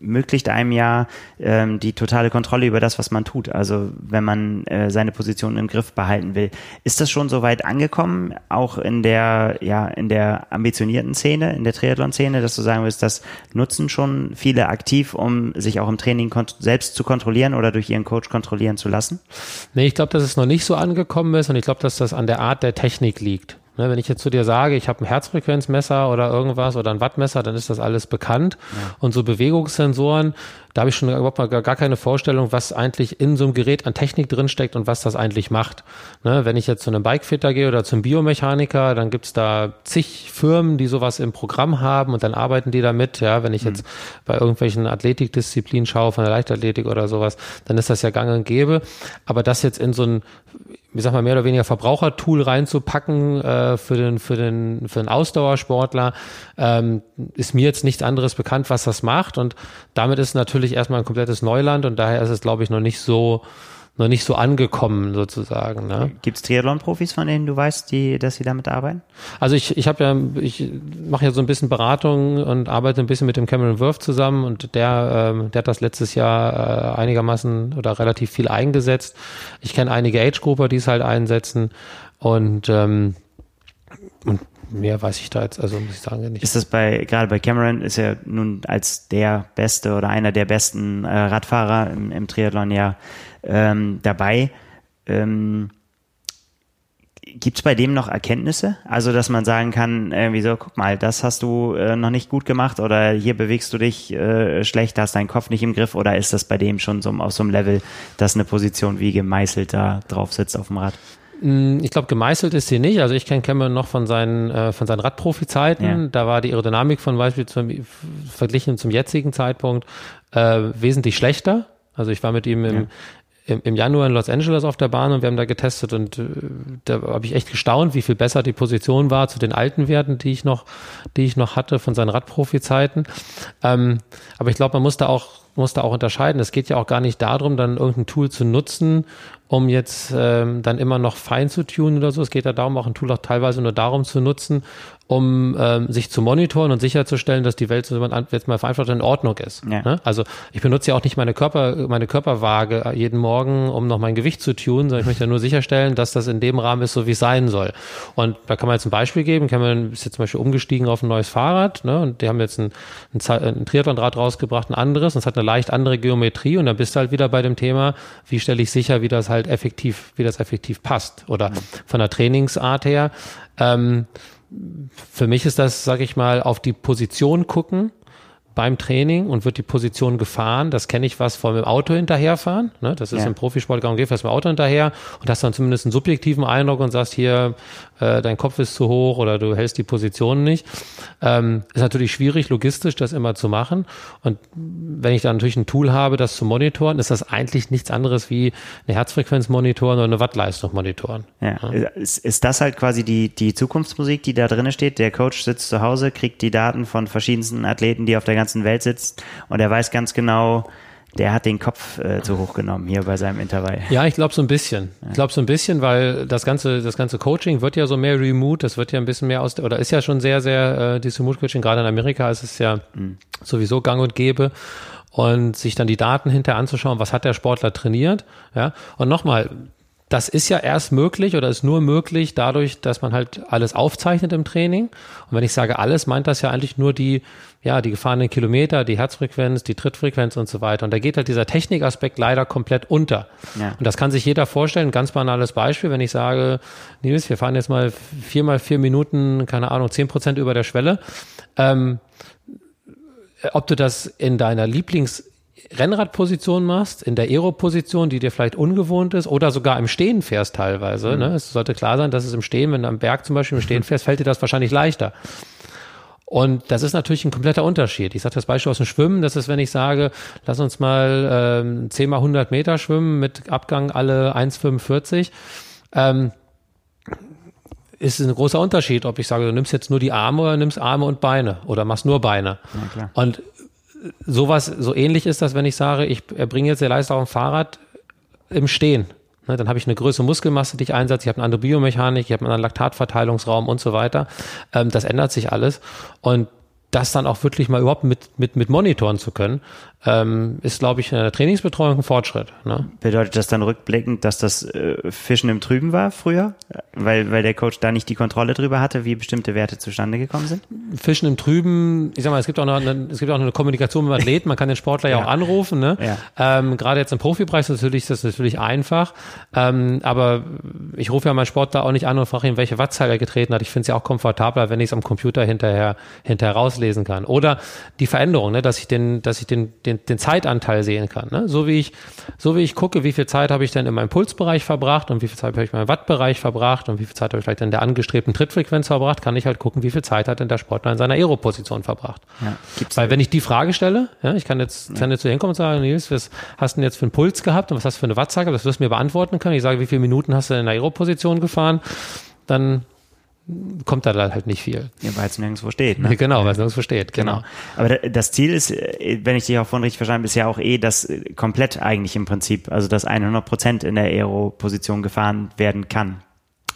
ermöglicht einem ja ähm, die totale Kontrolle über das, was man tut. Also wenn man äh, seine Position im Griff behalten will. Ist das schon so weit angekommen, auch in der, ja, in der ambitionierten Szene, in der Triathlon-Szene, dass du sagen willst, das nutzen schon viele aktiv, um sich auch im Training selbst zu kontrollieren oder durch ihren Coach kontrollieren zu lassen? Nee, ich glaube, dass es noch nicht so angekommen ist und ich glaube, dass das an der Art der Technik liegt. Ne, wenn ich jetzt zu dir sage, ich habe ein Herzfrequenzmesser oder irgendwas oder ein Wattmesser, dann ist das alles bekannt. Ja. Und so Bewegungssensoren, da habe ich schon überhaupt mal gar keine Vorstellung, was eigentlich in so einem Gerät an Technik drinsteckt und was das eigentlich macht. Ne, wenn ich jetzt zu einem Bikefitter gehe oder zum Biomechaniker, dann gibt's da zig Firmen, die sowas im Programm haben und dann arbeiten die damit. Ja, wenn ich mhm. jetzt bei irgendwelchen Athletikdisziplinen schaue, von der Leichtathletik oder sowas, dann ist das ja gang und gäbe. Aber das jetzt in so ein wie sag mal, mehr oder weniger Verbrauchertool reinzupacken äh, für, den, für, den, für den Ausdauersportler, ähm, ist mir jetzt nichts anderes bekannt, was das macht. Und damit ist natürlich erstmal ein komplettes Neuland und daher ist es, glaube ich, noch nicht so noch nicht so angekommen sozusagen. Ne? Gibt es Triathlon-Profis, von denen du weißt, die, dass sie damit arbeiten? Also ich, ich habe ja, ich mache ja so ein bisschen Beratung und arbeite ein bisschen mit dem Cameron Worth zusammen und der, ähm, der hat das letztes Jahr äh, einigermaßen oder relativ viel eingesetzt. Ich kenne einige Age-Grupper, die es halt einsetzen und ähm, und mehr weiß ich da jetzt, also muss ich sagen, nicht. Ist das bei, gerade bei Cameron, ist er nun als der beste oder einer der besten äh, Radfahrer im, im Triathlon ja ähm, dabei. Ähm, Gibt es bei dem noch Erkenntnisse? Also, dass man sagen kann, irgendwie so, guck mal, das hast du äh, noch nicht gut gemacht oder hier bewegst du dich äh, schlecht, hast deinen Kopf nicht im Griff oder ist das bei dem schon so auf so einem Level, dass eine Position wie gemeißelt da drauf sitzt auf dem Rad? Mm, ich glaube, gemeißelt ist sie nicht. Also ich kenne Cameron noch von seinen, äh, von seinen Radprofi-Zeiten. Ja. Da war die Aerodynamik von Beispiel zum, verglichen zum jetzigen Zeitpunkt äh, wesentlich schlechter. Also ich war mit ihm im, ja im, im Januar in Los Angeles auf der Bahn und wir haben da getestet und äh, da habe ich echt gestaunt, wie viel besser die Position war zu den alten Werten, die ich noch, die ich noch hatte von seinen Radprofi-Zeiten. Ähm, aber ich glaube, man muss da auch muss da auch unterscheiden. Es geht ja auch gar nicht darum, dann irgendein Tool zu nutzen, um jetzt ähm, dann immer noch fein zu tunen oder so. Es geht ja darum, auch ein Tool auch teilweise nur darum zu nutzen, um ähm, sich zu monitoren und sicherzustellen, dass die Welt, so man jetzt mal vereinfacht, in Ordnung ist. Ja. Ne? Also ich benutze ja auch nicht meine Körper, meine Körperwaage jeden Morgen, um noch mein Gewicht zu tunen, sondern ich möchte ja nur sicherstellen, dass das in dem Rahmen ist, so wie es sein soll. Und da kann man jetzt ein Beispiel geben. Cameron ist jetzt zum Beispiel umgestiegen auf ein neues Fahrrad, ne? Und die haben jetzt ein, ein, ein Triathlonrad rausgebracht, ein anderes, und es hat eine leicht andere Geometrie, und dann bist du halt wieder bei dem Thema, wie stelle ich sicher, wie das halt effektiv, wie das effektiv passt. Oder von der Trainingsart her. Ähm, für mich ist das, sag ich mal, auf die Position gucken beim Training und wird die Position gefahren. Das kenne ich was vom Auto hinterherfahren. Ne? Das ist ja. im Profisport gang und gäbe, fährst mit dem Auto hinterher und hast dann zumindest einen subjektiven Eindruck und sagst hier, äh, dein Kopf ist zu hoch oder du hältst die Position nicht. Ähm, ist natürlich schwierig, logistisch das immer zu machen. Und wenn ich dann natürlich ein Tool habe, das zu monitoren, ist das eigentlich nichts anderes wie eine Herzfrequenz monitoren oder eine Wattleistung monitoren. Ja. ja. Ist, ist das halt quasi die, die Zukunftsmusik, die da drin steht? Der Coach sitzt zu Hause, kriegt die Daten von verschiedensten Athleten, die auf der ganzen Welt sitzen und er weiß ganz genau, der hat den Kopf äh, zu hoch genommen hier bei seinem Intervall. Ja, ich glaube so ein bisschen. Ich glaube so ein bisschen, weil das ganze das ganze Coaching wird ja so mehr remote, das wird ja ein bisschen mehr aus oder ist ja schon sehr sehr äh, dieses Remote Coaching gerade in Amerika ist es ja mhm. sowieso gang und gäbe und sich dann die Daten hinterher anzuschauen, was hat der Sportler trainiert, ja? Und nochmal, das ist ja erst möglich oder ist nur möglich dadurch, dass man halt alles aufzeichnet im Training. Und wenn ich sage alles, meint das ja eigentlich nur die, ja, die gefahrenen Kilometer, die Herzfrequenz, die Trittfrequenz und so weiter. Und da geht halt dieser Technikaspekt leider komplett unter. Ja. Und das kann sich jeder vorstellen. Ein ganz banales Beispiel, wenn ich sage, Nils, wir fahren jetzt mal viermal vier Minuten, keine Ahnung, zehn Prozent über der Schwelle. Ähm, ob du das in deiner Lieblings Rennradposition machst, in der Aero-Position, die dir vielleicht ungewohnt ist, oder sogar im Stehen fährst teilweise. Mhm. Ne? Es sollte klar sein, dass es im Stehen, wenn du am Berg zum Beispiel im Stehen fährst, fällt dir das wahrscheinlich leichter. Und das ist natürlich ein kompletter Unterschied. Ich sage das Beispiel aus dem Schwimmen, das ist, wenn ich sage, lass uns mal ähm, 10 mal 100 Meter schwimmen mit Abgang alle 1,45. Ähm, ist ein großer Unterschied, ob ich sage, du nimmst jetzt nur die Arme oder nimmst Arme und Beine oder machst nur Beine. Und sowas, so ähnlich ist das, wenn ich sage, ich erbringe jetzt der Leistung auf dem Fahrrad im Stehen. Ne, dann habe ich eine größere Muskelmasse, die ich einsetze, ich habe eine andere Biomechanik, ich habe einen anderen Laktatverteilungsraum und so weiter. Ähm, das ändert sich alles. Und das dann auch wirklich mal überhaupt mit, mit, mit monitoren zu können, ähm, ist, glaube ich, in der Trainingsbetreuung ein Fortschritt. Ne? Bedeutet das dann rückblickend, dass das äh, Fischen im Trüben war früher? Weil, weil der Coach da nicht die Kontrolle drüber hatte, wie bestimmte Werte zustande gekommen sind? Fischen im Trüben, ich sag mal, es gibt auch noch eine, es gibt auch noch eine Kommunikation mit Athleten, man kann den Sportler ja, ja auch anrufen. Ne? Ja. Ähm, Gerade jetzt im Profipreis ist natürlich, das ist natürlich einfach. Ähm, aber ich rufe ja meinen Sportler auch nicht an und frage ihn, welche Wattzahl er getreten hat. Ich finde es ja auch komfortabler, wenn ich es am Computer hinterher, hinterher rauslesen kann. Oder die Veränderung, ne? dass ich den, dass ich den, den den, den Zeitanteil sehen kann. Ne? So wie ich, so wie ich gucke, wie viel Zeit habe ich denn in meinem Pulsbereich verbracht und wie viel Zeit habe ich in meinem Wattbereich verbracht und wie viel Zeit habe ich vielleicht in der angestrebten Trittfrequenz verbracht, kann ich halt gucken, wie viel Zeit hat denn der Sportler in seiner Aeroposition verbracht. Ja, Weil wenn ich die Frage stelle, ja, ich kann jetzt, kann jetzt zu hinkommen und sagen, Nils, was hast du denn jetzt für einen Puls gehabt und was hast du für eine Wattzahl gehabt, das wirst du mir beantworten können. Ich sage, wie viele Minuten hast du in der Aeroposition gefahren? Dann kommt da halt nicht viel. Ja, weil es nirgendwo steht. Ne? Genau, weil es nirgendwo steht, genau. genau. Aber das Ziel ist, äh, wenn ich dich auch vorhin richtig verstanden habe, ist ja auch eh, dass äh, komplett eigentlich im Prinzip, also dass 100 Prozent in der Aero-Position gefahren werden kann.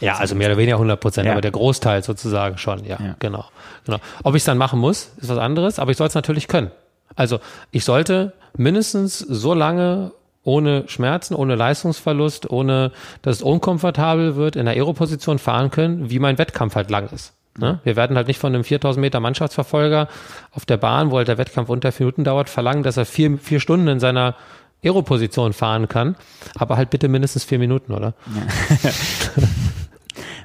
Ja, also mehr oder weniger 100 Prozent, ja. aber der Großteil sozusagen schon, ja, ja. genau. genau. Ob ich es dann machen muss, ist was anderes, aber ich soll es natürlich können. Also ich sollte mindestens so lange ohne Schmerzen, ohne Leistungsverlust, ohne dass es unkomfortabel wird, in der Aeroposition fahren können, wie mein Wettkampf halt lang ist. Ne? Wir werden halt nicht von einem 4000 Meter Mannschaftsverfolger auf der Bahn, wo halt der Wettkampf unter vier Minuten dauert, verlangen, dass er vier, vier Stunden in seiner Aeroposition fahren kann, aber halt bitte mindestens vier Minuten, oder? Ja.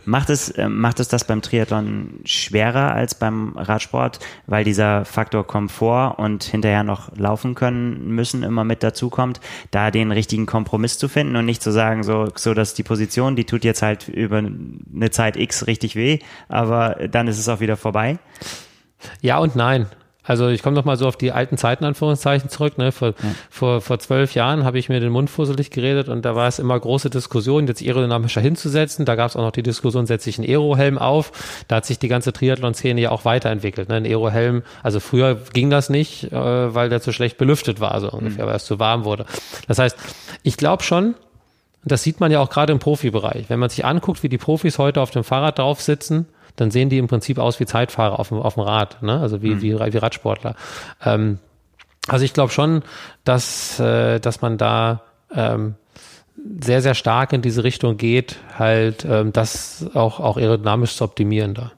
Macht es, äh, macht es das beim Triathlon schwerer als beim Radsport, weil dieser Faktor Komfort und hinterher noch laufen können müssen immer mit dazukommt, da den richtigen Kompromiss zu finden und nicht zu sagen, so, so dass die Position, die tut jetzt halt über eine Zeit X richtig weh, aber dann ist es auch wieder vorbei? Ja und nein. Also ich komme noch mal so auf die alten Zeiten Anführungszeichen zurück. Ne? Vor, ja. vor, vor zwölf Jahren habe ich mir den Mund fusselig geredet und da war es immer große Diskussion, jetzt aerodynamischer hinzusetzen. Da gab es auch noch die Diskussion, setze ich einen Aerohelm auf. Da hat sich die ganze Triathlon-Szene ja auch weiterentwickelt. Ne? Ein Aerohelm, also früher ging das nicht, äh, weil der zu schlecht belüftet war, so ungefähr, mhm. weil es zu warm wurde. Das heißt, ich glaube schon, das sieht man ja auch gerade im Profibereich. Wenn man sich anguckt, wie die Profis heute auf dem Fahrrad drauf sitzen, dann sehen die im Prinzip aus wie Zeitfahrer auf dem, auf dem Rad, ne? also wie, mhm. wie, wie Radsportler. Ähm, also ich glaube schon, dass, äh, dass man da ähm, sehr, sehr stark in diese Richtung geht, halt ähm, das auch, auch aerodynamisch zu optimieren da.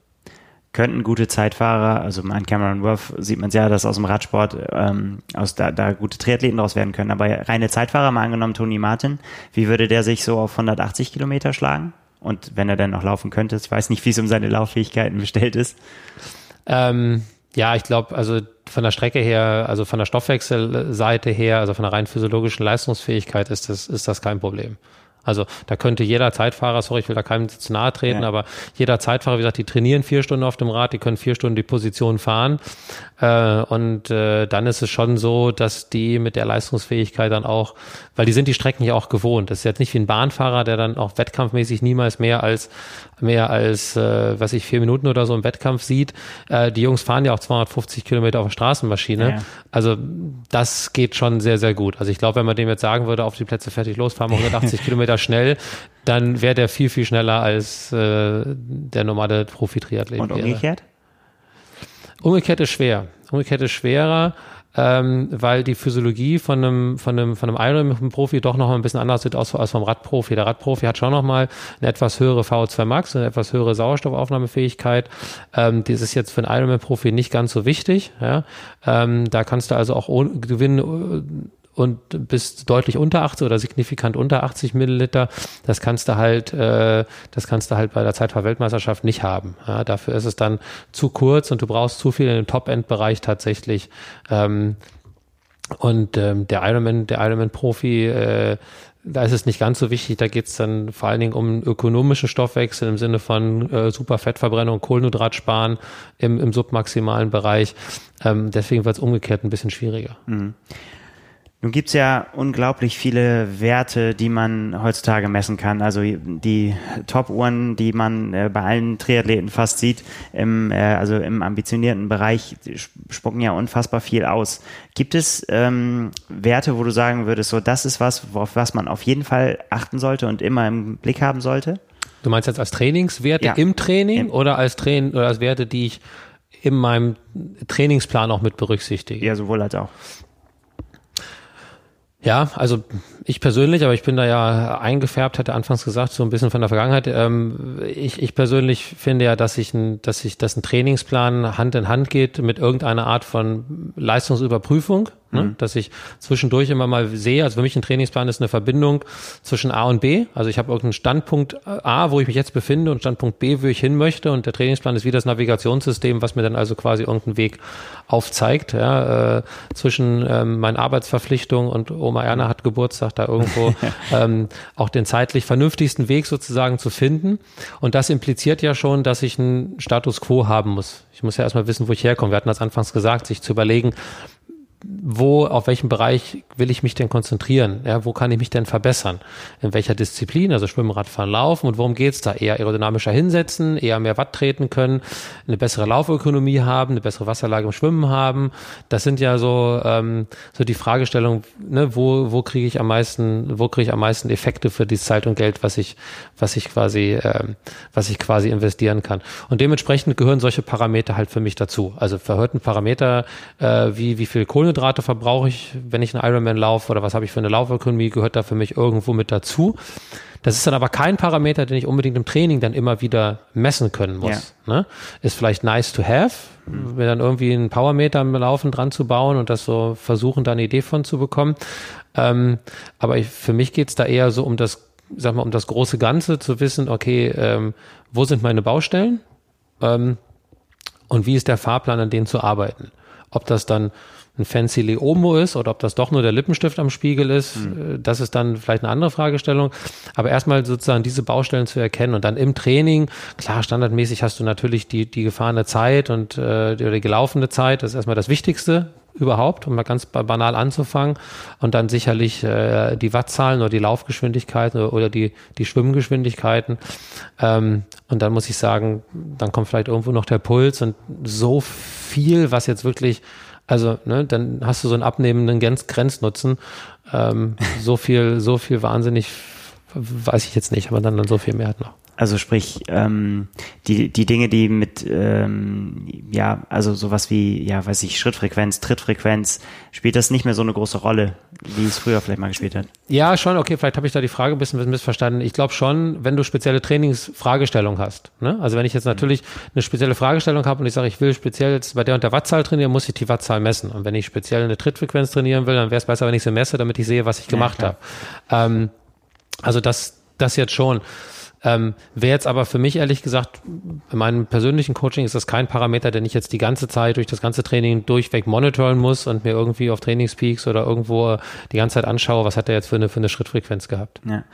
Könnten gute Zeitfahrer, also an Cameron Worth sieht man ja, dass aus dem Radsport ähm, aus da, da gute Triathleten draus werden können. Aber reine Zeitfahrer, mal angenommen Tony Martin, wie würde der sich so auf 180 Kilometer schlagen? Und wenn er dann noch laufen könnte, ich weiß nicht, wie es um seine Lauffähigkeiten bestellt ist. Ähm, ja, ich glaube, also von der Strecke her, also von der Stoffwechselseite her, also von der rein physiologischen Leistungsfähigkeit ist das, ist das kein Problem. Also da könnte jeder Zeitfahrer, sorry, ich will da keinem zu nahe treten, ja. aber jeder Zeitfahrer, wie gesagt, die trainieren vier Stunden auf dem Rad, die können vier Stunden die Position fahren. Äh, und äh, dann ist es schon so, dass die mit der Leistungsfähigkeit dann auch, weil die sind die Strecken ja auch gewohnt. Das ist jetzt nicht wie ein Bahnfahrer, der dann auch wettkampfmäßig niemals mehr als mehr als, äh, was ich, vier Minuten oder so im Wettkampf sieht. Äh, die Jungs fahren ja auch 250 Kilometer auf der Straßenmaschine. Ja. Also das geht schon sehr, sehr gut. Also ich glaube, wenn man dem jetzt sagen würde, auf die Plätze fertig los, fahren wir 180 Kilometer schnell, dann wäre der viel, viel schneller als äh, der normale Profi-Triathlet. Und umgekehrt? Wäre. Umgekehrt ist schwer. Umgekehrt ist schwerer ähm, weil die Physiologie von einem, von einem, von einem Ironman-Profi doch noch ein bisschen anders sieht aus als vom Radprofi. Der Radprofi hat schon noch mal eine etwas höhere VO2 Max, eine etwas höhere Sauerstoffaufnahmefähigkeit. Ähm, das ist jetzt für einen Ironman-Profi nicht ganz so wichtig. Ja? Ähm, da kannst du also auch gewinnen und bist deutlich unter 80 oder signifikant unter 80 Milliliter. Das kannst du halt, äh, das kannst du halt bei der Zeitfahrweltmeisterschaft nicht haben. Ja, dafür ist es dann zu kurz und du brauchst zu viel in dem Top-End-Bereich tatsächlich. Ähm, und ähm, der Ironman, der Ironman-Profi, äh, da ist es nicht ganz so wichtig. Da geht es dann vor allen Dingen um ökonomischen Stoffwechsel im Sinne von äh, Superfettverbrennung, Kohlenhydrat sparen im, im submaximalen Bereich. Ähm, deswegen wird es umgekehrt ein bisschen schwieriger. Mhm. Nun gibt's ja unglaublich viele Werte, die man heutzutage messen kann. Also die Top-Uhren, die man äh, bei allen Triathleten fast sieht, im, äh, also im ambitionierten Bereich, spucken ja unfassbar viel aus. Gibt es ähm, Werte, wo du sagen würdest, so das ist was, auf was man auf jeden Fall achten sollte und immer im Blick haben sollte? Du meinst jetzt als Trainingswerte ja. im Training Im oder als Train oder als Werte, die ich in meinem Trainingsplan auch mit berücksichtige. Ja, sowohl als auch. Ja, also ich persönlich, aber ich bin da ja eingefärbt, hatte anfangs gesagt, so ein bisschen von der Vergangenheit. Ähm, ich, ich persönlich finde ja, dass ich ein, dass ich, dass ein Trainingsplan Hand in Hand geht mit irgendeiner Art von Leistungsüberprüfung. Ne? Mhm. Dass ich zwischendurch immer mal sehe, also für mich ein Trainingsplan ist eine Verbindung zwischen A und B. Also ich habe irgendeinen Standpunkt A, wo ich mich jetzt befinde und Standpunkt B, wo ich hin möchte. Und der Trainingsplan ist wie das Navigationssystem, was mir dann also quasi irgendeinen Weg aufzeigt. Ja, äh, zwischen ähm, meinen Arbeitsverpflichtungen und Oma Erna hat Geburtstag, da irgendwo ähm, auch den zeitlich vernünftigsten Weg sozusagen zu finden. Und das impliziert ja schon, dass ich einen Status quo haben muss. Ich muss ja erstmal wissen, wo ich herkomme. Wir hatten das anfangs gesagt, sich zu überlegen, wo, auf welchem Bereich will ich mich denn konzentrieren? Ja, wo kann ich mich denn verbessern? In welcher Disziplin? Also Schwimmen, Radfahren, Laufen. Und worum geht's da? Eher aerodynamischer hinsetzen, eher mehr Watt treten können, eine bessere Laufökonomie haben, eine bessere Wasserlage im Schwimmen haben. Das sind ja so, ähm, so die Fragestellungen, ne, wo, wo kriege ich am meisten, wo kriege ich am meisten Effekte für die Zeit und Geld, was ich, was ich quasi, ähm, was ich quasi investieren kann. Und dementsprechend gehören solche Parameter halt für mich dazu. Also verhörten Parameter, äh, wie, wie viel Kohlenhydrate Kohlenhydrate verbrauche ich, wenn ich einen Ironman laufe oder was habe ich für eine Laufökonomie, gehört da für mich irgendwo mit dazu. Das ist dann aber kein Parameter, den ich unbedingt im Training dann immer wieder messen können muss. Ja. Ne? Ist vielleicht nice to have, mhm. mir dann irgendwie einen Powermeter am Laufen dran zu bauen und das so versuchen, da eine Idee von zu bekommen. Ähm, aber ich, für mich geht's da eher so um das, sag mal, um das große Ganze zu wissen, okay, ähm, wo sind meine Baustellen? Ähm, und wie ist der Fahrplan, an denen zu arbeiten? Ob das dann ein fancy Leomo ist oder ob das doch nur der Lippenstift am Spiegel ist, mhm. das ist dann vielleicht eine andere Fragestellung. Aber erstmal sozusagen diese Baustellen zu erkennen und dann im Training, klar, standardmäßig hast du natürlich die, die gefahrene Zeit und äh, die, die gelaufene Zeit, das ist erstmal das Wichtigste überhaupt, um mal ganz banal anzufangen. Und dann sicherlich äh, die Wattzahlen oder die Laufgeschwindigkeiten oder, oder die, die Schwimmgeschwindigkeiten. Ähm, und dann muss ich sagen, dann kommt vielleicht irgendwo noch der Puls und so viel, was jetzt wirklich also, ne, dann hast du so einen abnehmenden Grenz Grenznutzen. Ähm, so viel, so viel wahnsinnig, weiß ich jetzt nicht, aber dann, dann so viel mehr halt noch. Also sprich, ähm, die, die Dinge, die mit, ähm, ja, also sowas wie, ja, weiß ich, Schrittfrequenz, Trittfrequenz, spielt das nicht mehr so eine große Rolle, wie es früher vielleicht mal gespielt hat? Ja, schon, okay, vielleicht habe ich da die Frage ein bisschen missverstanden. Ich glaube schon, wenn du spezielle Trainingsfragestellungen hast. Ne? Also wenn ich jetzt natürlich eine spezielle Fragestellung habe und ich sage, ich will speziell jetzt bei der und der Wattzahl trainieren, muss ich die Wattzahl messen. Und wenn ich speziell eine Trittfrequenz trainieren will, dann wäre es besser, wenn ich sie messe, damit ich sehe, was ich gemacht ja, habe. Ähm, also das, das jetzt schon. Ähm, Wäre jetzt aber für mich ehrlich gesagt, in meinem persönlichen Coaching ist das kein Parameter, den ich jetzt die ganze Zeit durch das ganze Training durchweg monitoren muss und mir irgendwie auf Trainingspeaks oder irgendwo die ganze Zeit anschaue, was hat er jetzt für eine, für eine Schrittfrequenz gehabt. Ja,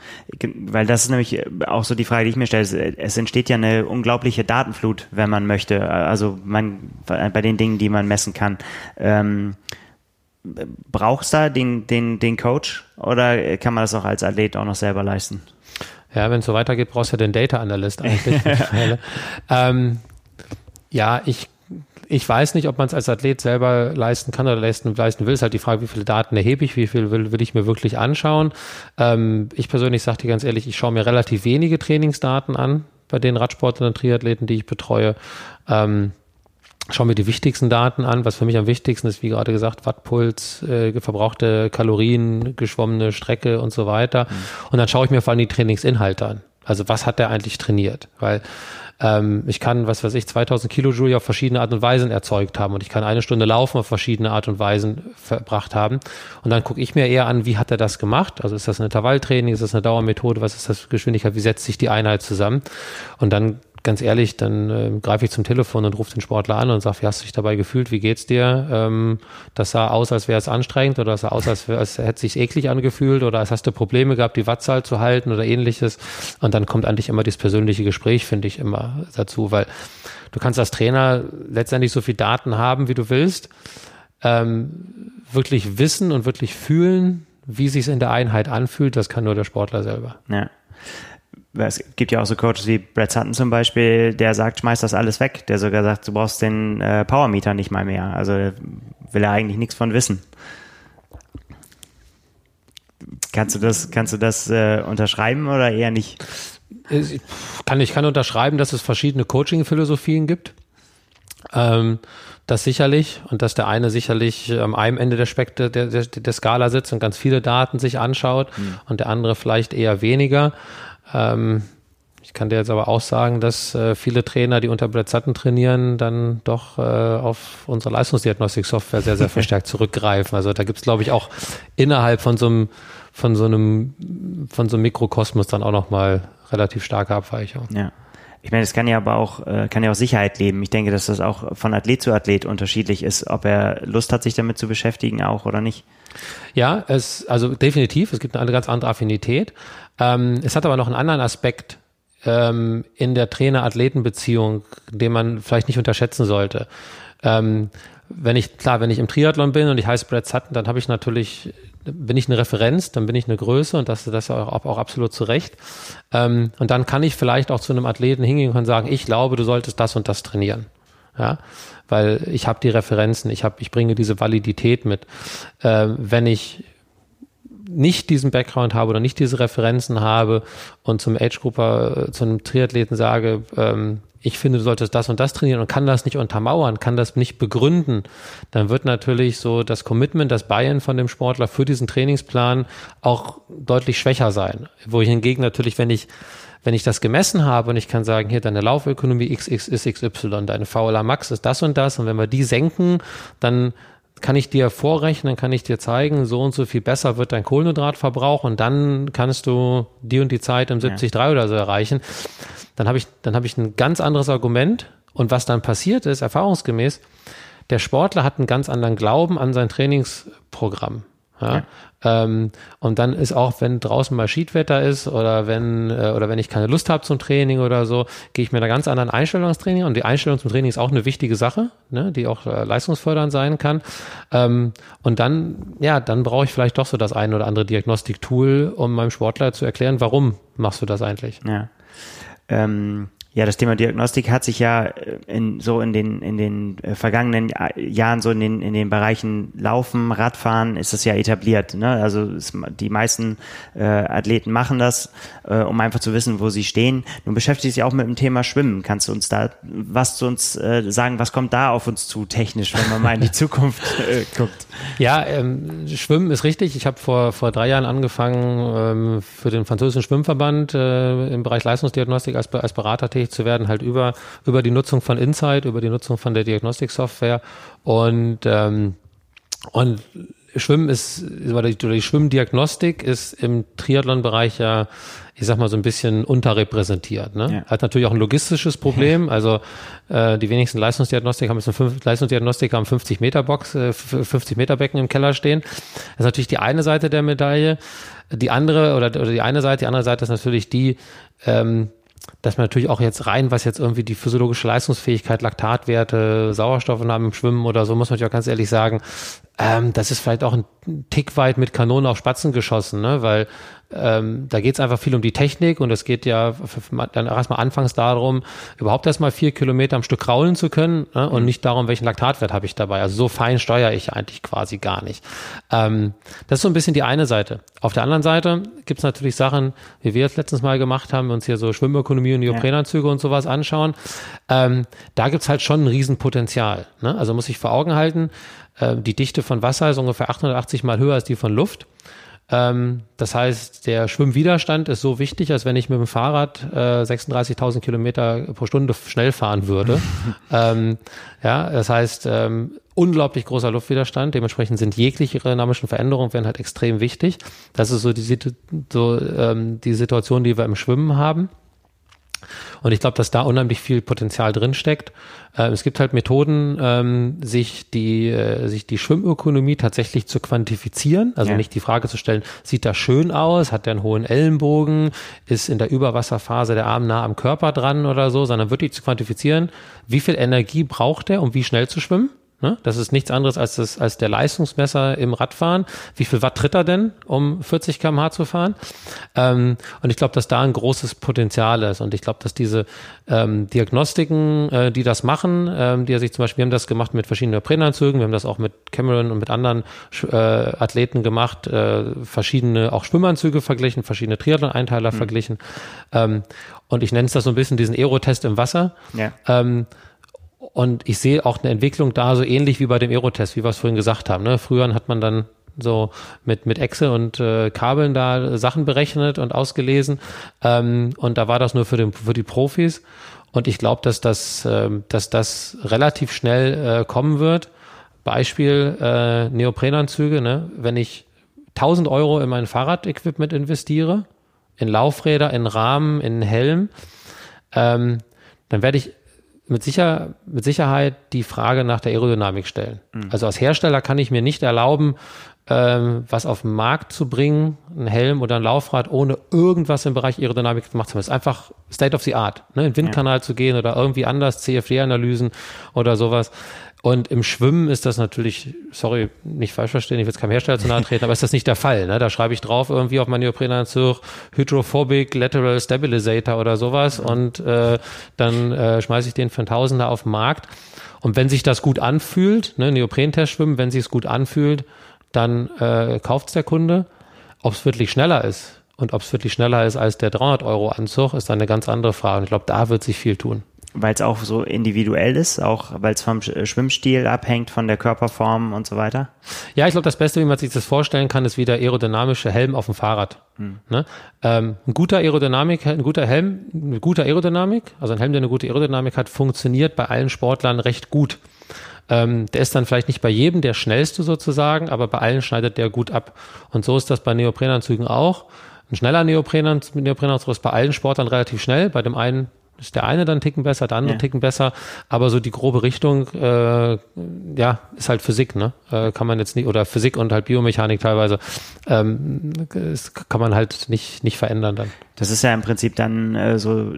weil das ist nämlich auch so die Frage, die ich mir stelle. Es entsteht ja eine unglaubliche Datenflut, wenn man möchte. Also man, bei den Dingen, die man messen kann. Ähm, brauchst du da den, den, den Coach oder kann man das auch als Athlet auch noch selber leisten? Ja, wenn es so weitergeht, brauchst du ja den Data Analyst eigentlich. ähm, ja, ich ich weiß nicht, ob man es als Athlet selber leisten kann oder leisten, leisten will. Es ist halt die Frage, wie viele Daten erhebe ich, wie viel will, will ich mir wirklich anschauen. Ähm, ich persönlich sage dir ganz ehrlich, ich schaue mir relativ wenige Trainingsdaten an bei den Radsportlern und Triathleten, die ich betreue. Ähm, schaue mir die wichtigsten Daten an. Was für mich am wichtigsten ist, wie gerade gesagt, Wattpuls, äh, verbrauchte Kalorien, geschwommene Strecke und so weiter. Mhm. Und dann schaue ich mir vor allem die Trainingsinhalte an. Also was hat der eigentlich trainiert? Weil ähm, ich kann, was weiß ich, 2000 Kilojoule auf verschiedene Art und Weisen erzeugt haben und ich kann eine Stunde laufen auf verschiedene Art und Weisen verbracht haben. Und dann gucke ich mir eher an, wie hat er das gemacht? Also ist das ein Intervalltraining, ist das eine Dauermethode, was ist das Geschwindigkeit, wie setzt sich die Einheit zusammen? Und dann ganz ehrlich, dann äh, greife ich zum Telefon und rufe den Sportler an und sage, wie hast du dich dabei gefühlt, wie geht's dir? Ähm, das sah aus, als wäre es anstrengend oder das sah aus, als, als hätte es sich eklig angefühlt oder als hast du Probleme gehabt, die Wattzahl zu halten oder ähnliches. Und dann kommt eigentlich immer dieses persönliche Gespräch, finde ich, immer dazu, weil du kannst als Trainer letztendlich so viel Daten haben, wie du willst, ähm, wirklich wissen und wirklich fühlen, wie sich in der Einheit anfühlt, das kann nur der Sportler selber. Ja es gibt ja auch so Coaches wie Brad Sutton zum Beispiel, der sagt, schmeiß das alles weg. Der sogar sagt, du brauchst den äh, Powermeter nicht mal mehr. Also will er eigentlich nichts von wissen. Kannst du das, kannst du das äh, unterschreiben oder eher nicht? Ich kann, ich kann unterschreiben, dass es verschiedene Coaching-Philosophien gibt. Ähm, das sicherlich und dass der eine sicherlich am einem Ende der Spekte der, der, der Skala sitzt und ganz viele Daten sich anschaut mhm. und der andere vielleicht eher weniger. Ähm, ich kann dir jetzt aber auch sagen, dass äh, viele Trainer, die unter Brett Sutton trainieren, dann doch äh, auf unsere Leistungsdiagnostik-Software sehr, sehr verstärkt zurückgreifen. Also da gibt's glaube ich, auch innerhalb von so einem, von so einem, von so einem Mikrokosmos dann auch nochmal relativ starke Abweichungen. Ja. Ich meine, es kann ja aber auch, äh, kann ja auch Sicherheit leben. Ich denke, dass das auch von Athlet zu Athlet unterschiedlich ist, ob er Lust hat, sich damit zu beschäftigen auch oder nicht. Ja, es, also definitiv, es gibt eine ganz andere Affinität. Ähm, es hat aber noch einen anderen Aspekt ähm, in der Trainer-Athleten-Beziehung, den man vielleicht nicht unterschätzen sollte. Ähm, wenn ich, klar, wenn ich im Triathlon bin und ich heiße Brad Sutton, dann habe ich natürlich, bin ich eine Referenz, dann bin ich eine Größe und das, das auch, auch absolut zu Recht. Ähm, und dann kann ich vielleicht auch zu einem Athleten hingehen und sagen, ich glaube, du solltest das und das trainieren. Ja, weil ich habe die Referenzen, ich habe, ich bringe diese Validität mit. Äh, wenn ich nicht diesen Background habe oder nicht diese Referenzen habe und zum Age-Grupper, äh, zu einem Triathleten sage, ähm, ich finde, du solltest das und das trainieren und kann das nicht untermauern, kann das nicht begründen, dann wird natürlich so das Commitment, das Buy-in von dem Sportler für diesen Trainingsplan auch deutlich schwächer sein. Wo ich hingegen natürlich, wenn ich wenn ich das gemessen habe und ich kann sagen, hier deine Laufökonomie XX ist XY, deine VLA Max ist das und das und wenn wir die senken, dann kann ich dir vorrechnen, kann ich dir zeigen, so und so viel besser wird dein Kohlenhydratverbrauch und dann kannst du die und die Zeit im 73 ja. oder so erreichen. Dann habe ich, dann habe ich ein ganz anderes Argument. Und was dann passiert ist, erfahrungsgemäß, der Sportler hat einen ganz anderen Glauben an sein Trainingsprogramm. Ja? ja. Ähm, und dann ist auch, wenn draußen mal Schiedwetter ist oder wenn, äh, oder wenn ich keine Lust habe zum Training oder so, gehe ich mit einer ganz anderen Einstellung ins Training. Und die Einstellung zum Training ist auch eine wichtige Sache, ne, die auch äh, leistungsfördernd sein kann. Ähm, und dann, ja, dann brauche ich vielleicht doch so das ein oder andere Diagnostik-Tool, um meinem Sportler zu erklären, warum machst du das eigentlich? Ja. Ähm ja, das Thema Diagnostik hat sich ja äh, in, so in den, in den äh, vergangenen Jahren so in den, in den Bereichen Laufen, Radfahren ist es ja etabliert. Ne? Also es, die meisten äh, Athleten machen das, äh, um einfach zu wissen, wo sie stehen. Nun beschäftigst dich auch mit dem Thema Schwimmen. Kannst du uns da was zu uns äh, sagen? Was kommt da auf uns zu technisch, wenn man mal in die Zukunft äh, guckt? Ja, ähm, Schwimmen ist richtig. Ich habe vor, vor drei Jahren angefangen, ähm, für den französischen Schwimmverband äh, im Bereich Leistungsdiagnostik als, als Berater tätig zu werden, halt über, über die Nutzung von Insight, über die Nutzung von der Diagnostiksoftware und, ähm, und Schwimmen ist, oder die, Schwimmdiagnostik ist im Triathlon-Bereich ja, ich sag mal, so ein bisschen unterrepräsentiert. Ne? Ja. Hat natürlich auch ein logistisches Problem. Also äh, die wenigsten Leistungsdiagnostik haben jetzt fünf, Leistungsdiagnostik haben 50 Meter Box, äh, 50 Meter Becken im Keller stehen. Das ist natürlich die eine Seite der Medaille. Die andere oder, oder die eine Seite, die andere Seite ist natürlich die, ähm, dass man natürlich auch jetzt rein, was jetzt irgendwie die physiologische Leistungsfähigkeit, Laktatwerte, Sauerstoffnahmen im Schwimmen oder so, muss man ja ganz ehrlich sagen, ähm, das ist vielleicht auch ein Tick weit mit Kanonen auf Spatzen geschossen, ne? weil ähm, da geht es einfach viel um die Technik und es geht ja dann erstmal anfangs darum, überhaupt erstmal vier Kilometer am Stück kraulen zu können ne? und mhm. nicht darum, welchen Laktatwert habe ich dabei. Also so fein steuere ich eigentlich quasi gar nicht. Ähm, das ist so ein bisschen die eine Seite. Auf der anderen Seite gibt es natürlich Sachen, wie wir es letztens mal gemacht haben, uns hier so Schwimmökonomie und Neoprenanzüge ja. und sowas anschauen. Ähm, da gibt es halt schon ein Riesenpotenzial. Ne? Also muss ich vor Augen halten, äh, die Dichte von Wasser ist ungefähr 880 mal höher als die von Luft. Ähm, das heißt, der Schwimmwiderstand ist so wichtig, als wenn ich mit dem Fahrrad äh, 36.000 Kilometer pro Stunde schnell fahren würde. ähm, ja, das heißt, ähm, unglaublich großer Luftwiderstand. Dementsprechend sind jegliche dynamischen Veränderungen werden halt extrem wichtig. Das ist so die, so, ähm, die Situation, die wir im Schwimmen haben. Und ich glaube, dass da unheimlich viel Potenzial drin steckt. Äh, es gibt halt Methoden, ähm, sich die äh, sich die Schwimmökonomie tatsächlich zu quantifizieren. Also ja. nicht die Frage zu stellen, sieht das schön aus, hat der einen hohen Ellenbogen, ist in der Überwasserphase der Arm nah am Körper dran oder so, sondern wirklich zu quantifizieren, wie viel Energie braucht er, um wie schnell zu schwimmen Ne? Das ist nichts anderes als, das, als der Leistungsmesser im Radfahren. Wie viel Watt tritt er denn, um 40 km/h zu fahren? Ähm, und ich glaube, dass da ein großes Potenzial ist. Und ich glaube, dass diese ähm, Diagnostiken, äh, die das machen, ähm, die sich zum Beispiel, wir haben das gemacht mit verschiedenen Präanzügen, wir haben das auch mit Cameron und mit anderen äh, Athleten gemacht, äh, verschiedene auch Schwimmanzüge verglichen, verschiedene Triathlon-Einteiler mhm. verglichen. Ähm, und ich nenne es das so ein bisschen diesen Aerotest im Wasser. Ja. Ähm, Und ich sehe auch eine Entwicklung da, so ähnlich wie bei dem Aerotest, wie wir es vorhin gesagt haben. Ne? Früher hat man dann so mit, mit Excel und äh, Kabeln da Sachen berechnet und ausgelesen. Ähm, und da war das nur für, den, für die Profis. Und ich glaube, dass das, äh, dass das relativ schnell äh, kommen wird. Beispiel äh, Neoprenanzüge. Ne? Wenn ich 1000 Euro in mein Fahrradequipment investiere, in Laufräder, in Rahmen, in Helm, ähm, dann werde ich mit, sicher, mit Sicherheit die Frage nach der Aerodynamik stellen. Mhm. Also als Hersteller kann ich mir nicht erlauben, ähm, was auf den Markt zu bringen, ein Helm oder ein Laufrad, ohne irgendwas im Bereich Aerodynamik gemacht zu haben. Es ist einfach State of the Art, ne? in den Windkanal ja. zu gehen oder irgendwie anders, CFD-Analysen oder sowas. Und im Schwimmen ist das natürlich, sorry, nicht falsch verstehen, ich will jetzt keinem Hersteller zu nahe treten, aber ist das nicht der Fall. Ne? Da schreibe ich drauf irgendwie auf meinen Neoprenanzug Hydrophobic Lateral Stabilizator oder sowas und äh, dann äh, schmeiße ich den für einen Tausender auf den Markt. Und wenn sich das gut anfühlt, ne, Neoprentest schwimmen, wenn sich es gut anfühlt, dann äh, kauft es der Kunde. Ob es wirklich schneller ist und ob es wirklich schneller ist als der 300 Euro Anzug, ist dann eine ganz andere Frage. Und ich glaube, da wird sich viel tun weil es auch so individuell ist, auch weil es vom äh, Schwimmstil abhängt, von der Körperform und so weiter? Ja, ich glaube, das Beste, wie man sich das vorstellen kann, ist wie der aerodynamische Helm auf dem Fahrrad. Hm. Ne? Ähm, ein guter Aerodynamik, ein guter Helm, eine gute Aerodynamik, also ein Helm, der eine gute Aerodynamik hat, funktioniert bei allen Sportlern recht gut. Ähm, der ist dann vielleicht nicht bei jedem der schnellste sozusagen, aber bei allen schneidet der gut ab. Und so ist das bei Neoprenanzügen auch. Ein schneller Neoprenanzug, Neoprenanzug ist bei allen Sportlern relativ schnell, bei dem einen ist der eine dann Ticken besser, der andere ja. Ticken besser, aber so die grobe Richtung, äh, ja, ist halt Physik, ne? Äh, kann man jetzt nicht, oder Physik und halt Biomechanik teilweise, ähm, kann man halt nicht, nicht verändern dann. Das ist ja im Prinzip dann äh, so,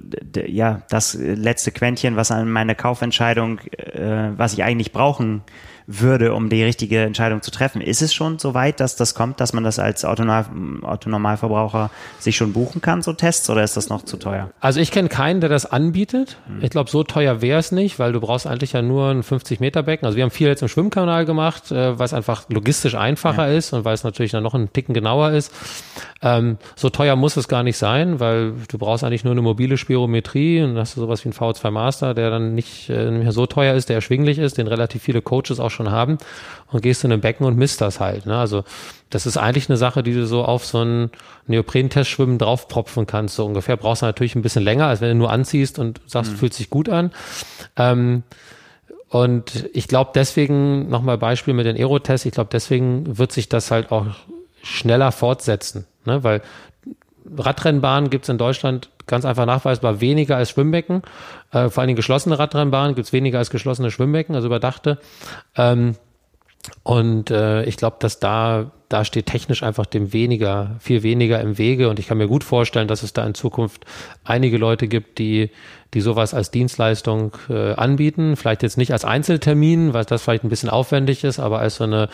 ja, das letzte Quäntchen, was an meine Kaufentscheidung, äh, was ich eigentlich brauchen würde, um die richtige Entscheidung zu treffen. Ist es schon so weit, dass das kommt, dass man das als Autonormalverbraucher sich schon buchen kann, so Tests, oder ist das noch zu teuer? Also ich kenne keinen, der das anbietet. Hm. Ich glaube, so teuer wäre es nicht, weil du brauchst eigentlich ja nur ein 50-Meter-Becken. Also wir haben viel jetzt im Schwimmkanal gemacht, äh, weil es einfach logistisch einfacher ja. ist und weil es natürlich dann noch ein Ticken genauer ist. Ähm, so teuer muss es gar nicht sein, weil du brauchst eigentlich nur eine mobile Spirometrie und hast du sowas wie ein V2 Master, der dann nicht, äh, nicht mehr so teuer ist, der erschwinglich ist, den relativ viele Coaches auch schon haben und gehst in ein Becken und misst das halt. Ne? Also das ist eigentlich eine Sache, die du so auf so ein Neoprentest-Schwimmen draufpropfen kannst. So ungefähr brauchst du natürlich ein bisschen länger, als wenn du nur anziehst und sagst, mhm. fühlt sich gut an. Ähm, und ich glaube deswegen, nochmal Beispiel mit den Aerotests, ich glaube deswegen wird sich das halt auch schneller fortsetzen. Ne? Weil Radrennbahnen gibt es in Deutschland ganz einfach nachweisbar weniger als Schwimmbecken. Äh, vor Dingen geschlossene Radrennbahnen gibt es weniger als geschlossene Schwimmbecken, also überdachte. Ähm, und äh, ich glaube, dass da, da steht technisch einfach dem weniger, viel weniger im Wege. Und ich kann mir gut vorstellen, dass es da in Zukunft einige Leute gibt, die die sowas als Dienstleistung äh, anbieten. Vielleicht jetzt nicht als Einzeltermin, weil das vielleicht ein bisschen aufwendig ist, aber als so eine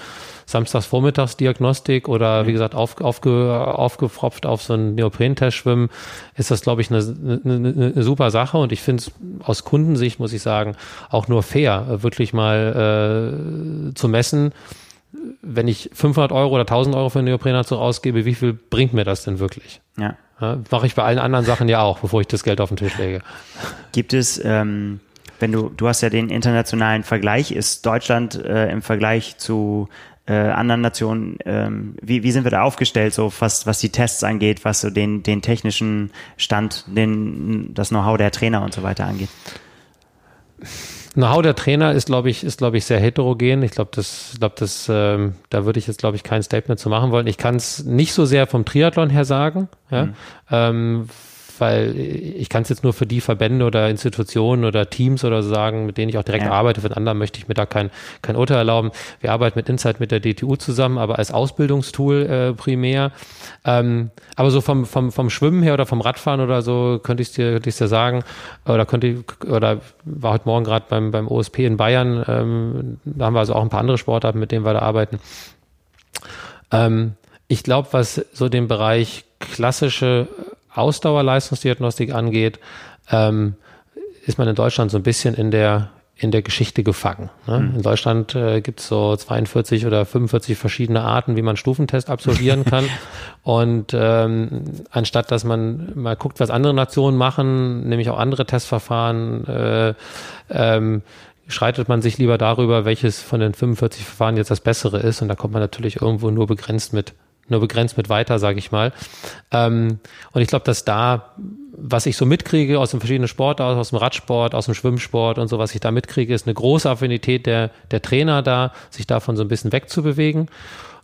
Samstags-Vormittagsdiagnostik oder wie gesagt auf, aufge, aufgefropft auf so einen Neoprentest schwimmen, ist das, glaube ich, eine, eine, eine super Sache. Und ich finde es aus Kundensicht, muss ich sagen, auch nur fair, wirklich mal äh, zu messen, wenn ich 500 Euro oder 1000 Euro für einen Neoprenanzug ausgebe, wie viel bringt mir das denn wirklich? Ja. ja Mache ich bei allen anderen Sachen ja auch, bevor ich das Geld auf den Tisch lege. Gibt es, ähm, wenn du, du hast ja den internationalen Vergleich, ist Deutschland äh, im Vergleich zu äh, anderen Nationen, ähm, wie, wie sind wir da aufgestellt, so was, was die Tests angeht, was so den, den technischen Stand, den, das Know-how der Trainer und so weiter angeht? Know-how der Trainer ist, glaube ich, ist, glaube ich, sehr heterogen. Ich glaube, das, glaube, das, ähm, da würde ich jetzt, glaube ich, kein Statement zu machen wollen. Ich kann es nicht so sehr vom Triathlon her sagen, ja, mhm. ähm, weil ich kann es jetzt nur für die Verbände oder Institutionen oder Teams oder so sagen, mit denen ich auch direkt ja. arbeite. Für den anderen möchte ich mir da kein, kein Urteil erlauben. Wir arbeiten mit Insight mit der DTU zusammen, aber als Ausbildungstool äh, primär. Ähm, aber so vom, vom, vom Schwimmen her oder vom Radfahren oder so könnte ich dir, könnte ich dir sagen, oder könnte ich, oder war heute Morgen gerade beim, beim OSP in Bayern, ähm, da haben wir also auch ein paar andere Sportarten, mit denen wir da arbeiten. Ähm, ich glaube, was so den Bereich klassische Ausdauerleistungsdiagnostik angeht, ähm, ist man in Deutschland so ein bisschen in der in der Geschichte gefangen. Ne? Mhm. In Deutschland äh, gibt es so 42 oder 45 verschiedene Arten, wie man Stufentest absolvieren kann. Und ähm, anstatt dass man mal guckt, was andere Nationen machen, nämlich auch andere Testverfahren, äh, ähm, schreitet man sich lieber darüber, welches von den 45 Verfahren jetzt das bessere ist. Und da kommt man natürlich irgendwo nur begrenzt mit, nur begrenzt mit weiter, sage ich mal. Ähm, und ich glaube, dass da, was ich so mitkriege aus den verschiedenen Sportarten, aus dem Radsport, aus dem Schwimmsport und so, was ich da mitkriege, ist eine große Affinität der, der Trainer da, sich davon so ein bisschen wegzubewegen.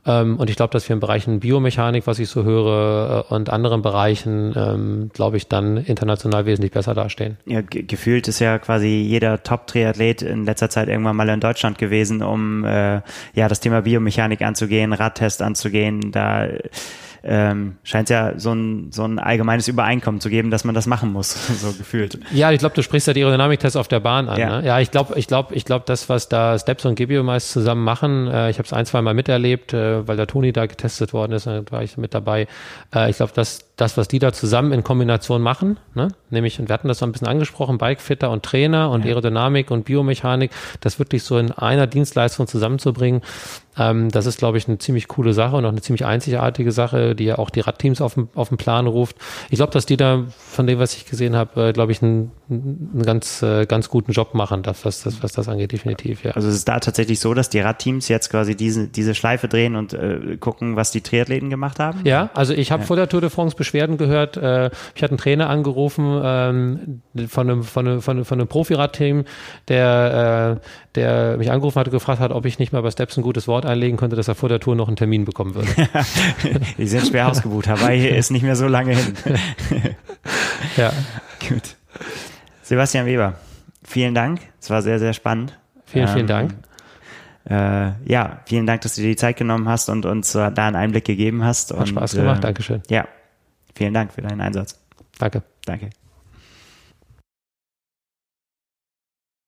Ähm, und ich glaube, dass wir in Bereichen Biomechanik, was ich so höre, äh, und anderen Bereichen, ähm, glaube ich, dann international wesentlich besser dastehen. Ja, gefühlt ist ja quasi jeder Top-Triathlet in letzter Zeit irgendwann mal in Deutschland gewesen, um äh, ja das Thema Biomechanik anzugehen, Radtest anzugehen. Da ähm, scheint ja so ein, so ein allgemeines Übereinkommen zu geben, dass man das machen muss, so gefühlt. Ja, ich glaube, du sprichst ja die Aerodynamik-Tests auf der Bahn an. Ja, ne? ja ich glaube, ich glaube, ich glaube, das, was da Steps und Gibio meist zusammen machen, äh, ich habe es ein, zwei Mal miterlebt, äh, weil der Toni da getestet worden ist, da war ich mit dabei. Äh, ich glaube, das, das, was die da zusammen in Kombination machen, ne? nämlich, und wir hatten das so ein bisschen angesprochen, Bikefitter und Trainer und ja. Aerodynamik und Biomechanik, das wirklich so in einer Dienstleistung zusammenzubringen, ähm, das ist, glaube ich, eine ziemlich coole Sache und auch eine ziemlich einzigartige Sache, die ja auch die Radteams auf den, auf den Plan ruft. Ich glaube, dass die da, von dem, was ich gesehen habe, äh, glaube ich, einen, einen ganz, äh, ganz guten Job machen, das, was, das, was das angeht, definitiv, ja. Also es ist da tatsächlich so, dass die Radteams jetzt quasi diese, diese Schleife drehen und äh, gucken, was die Triathleten gemacht haben? Ja, also ich habe ja. vor der Tour de France Beschwerden gehört. Äh, ich hatte einen Trainer angerufen ähm, von einem, von einem, von einem, von einem Profi-Radteam, der, äh, der mich angerufen hatte, gefragt hat, ob ich nicht mal bei Steps ein gutes Wort einlegen konnte, dass er vor der Tour noch einen Termin bekommen würde. die sind schwer ausgebucht. Hawaii ist nicht mehr so lange hin. ja. Gut. Sebastian Weber, vielen Dank. Es war sehr, sehr spannend. Vielen, vielen ähm, Dank. Äh, ja, vielen Dank, dass du dir die Zeit genommen hast und uns äh, da einen Einblick gegeben hast. Hat und, Spaß gemacht, äh, Dankeschön. Ja, vielen Dank für deinen Einsatz. Danke. Danke.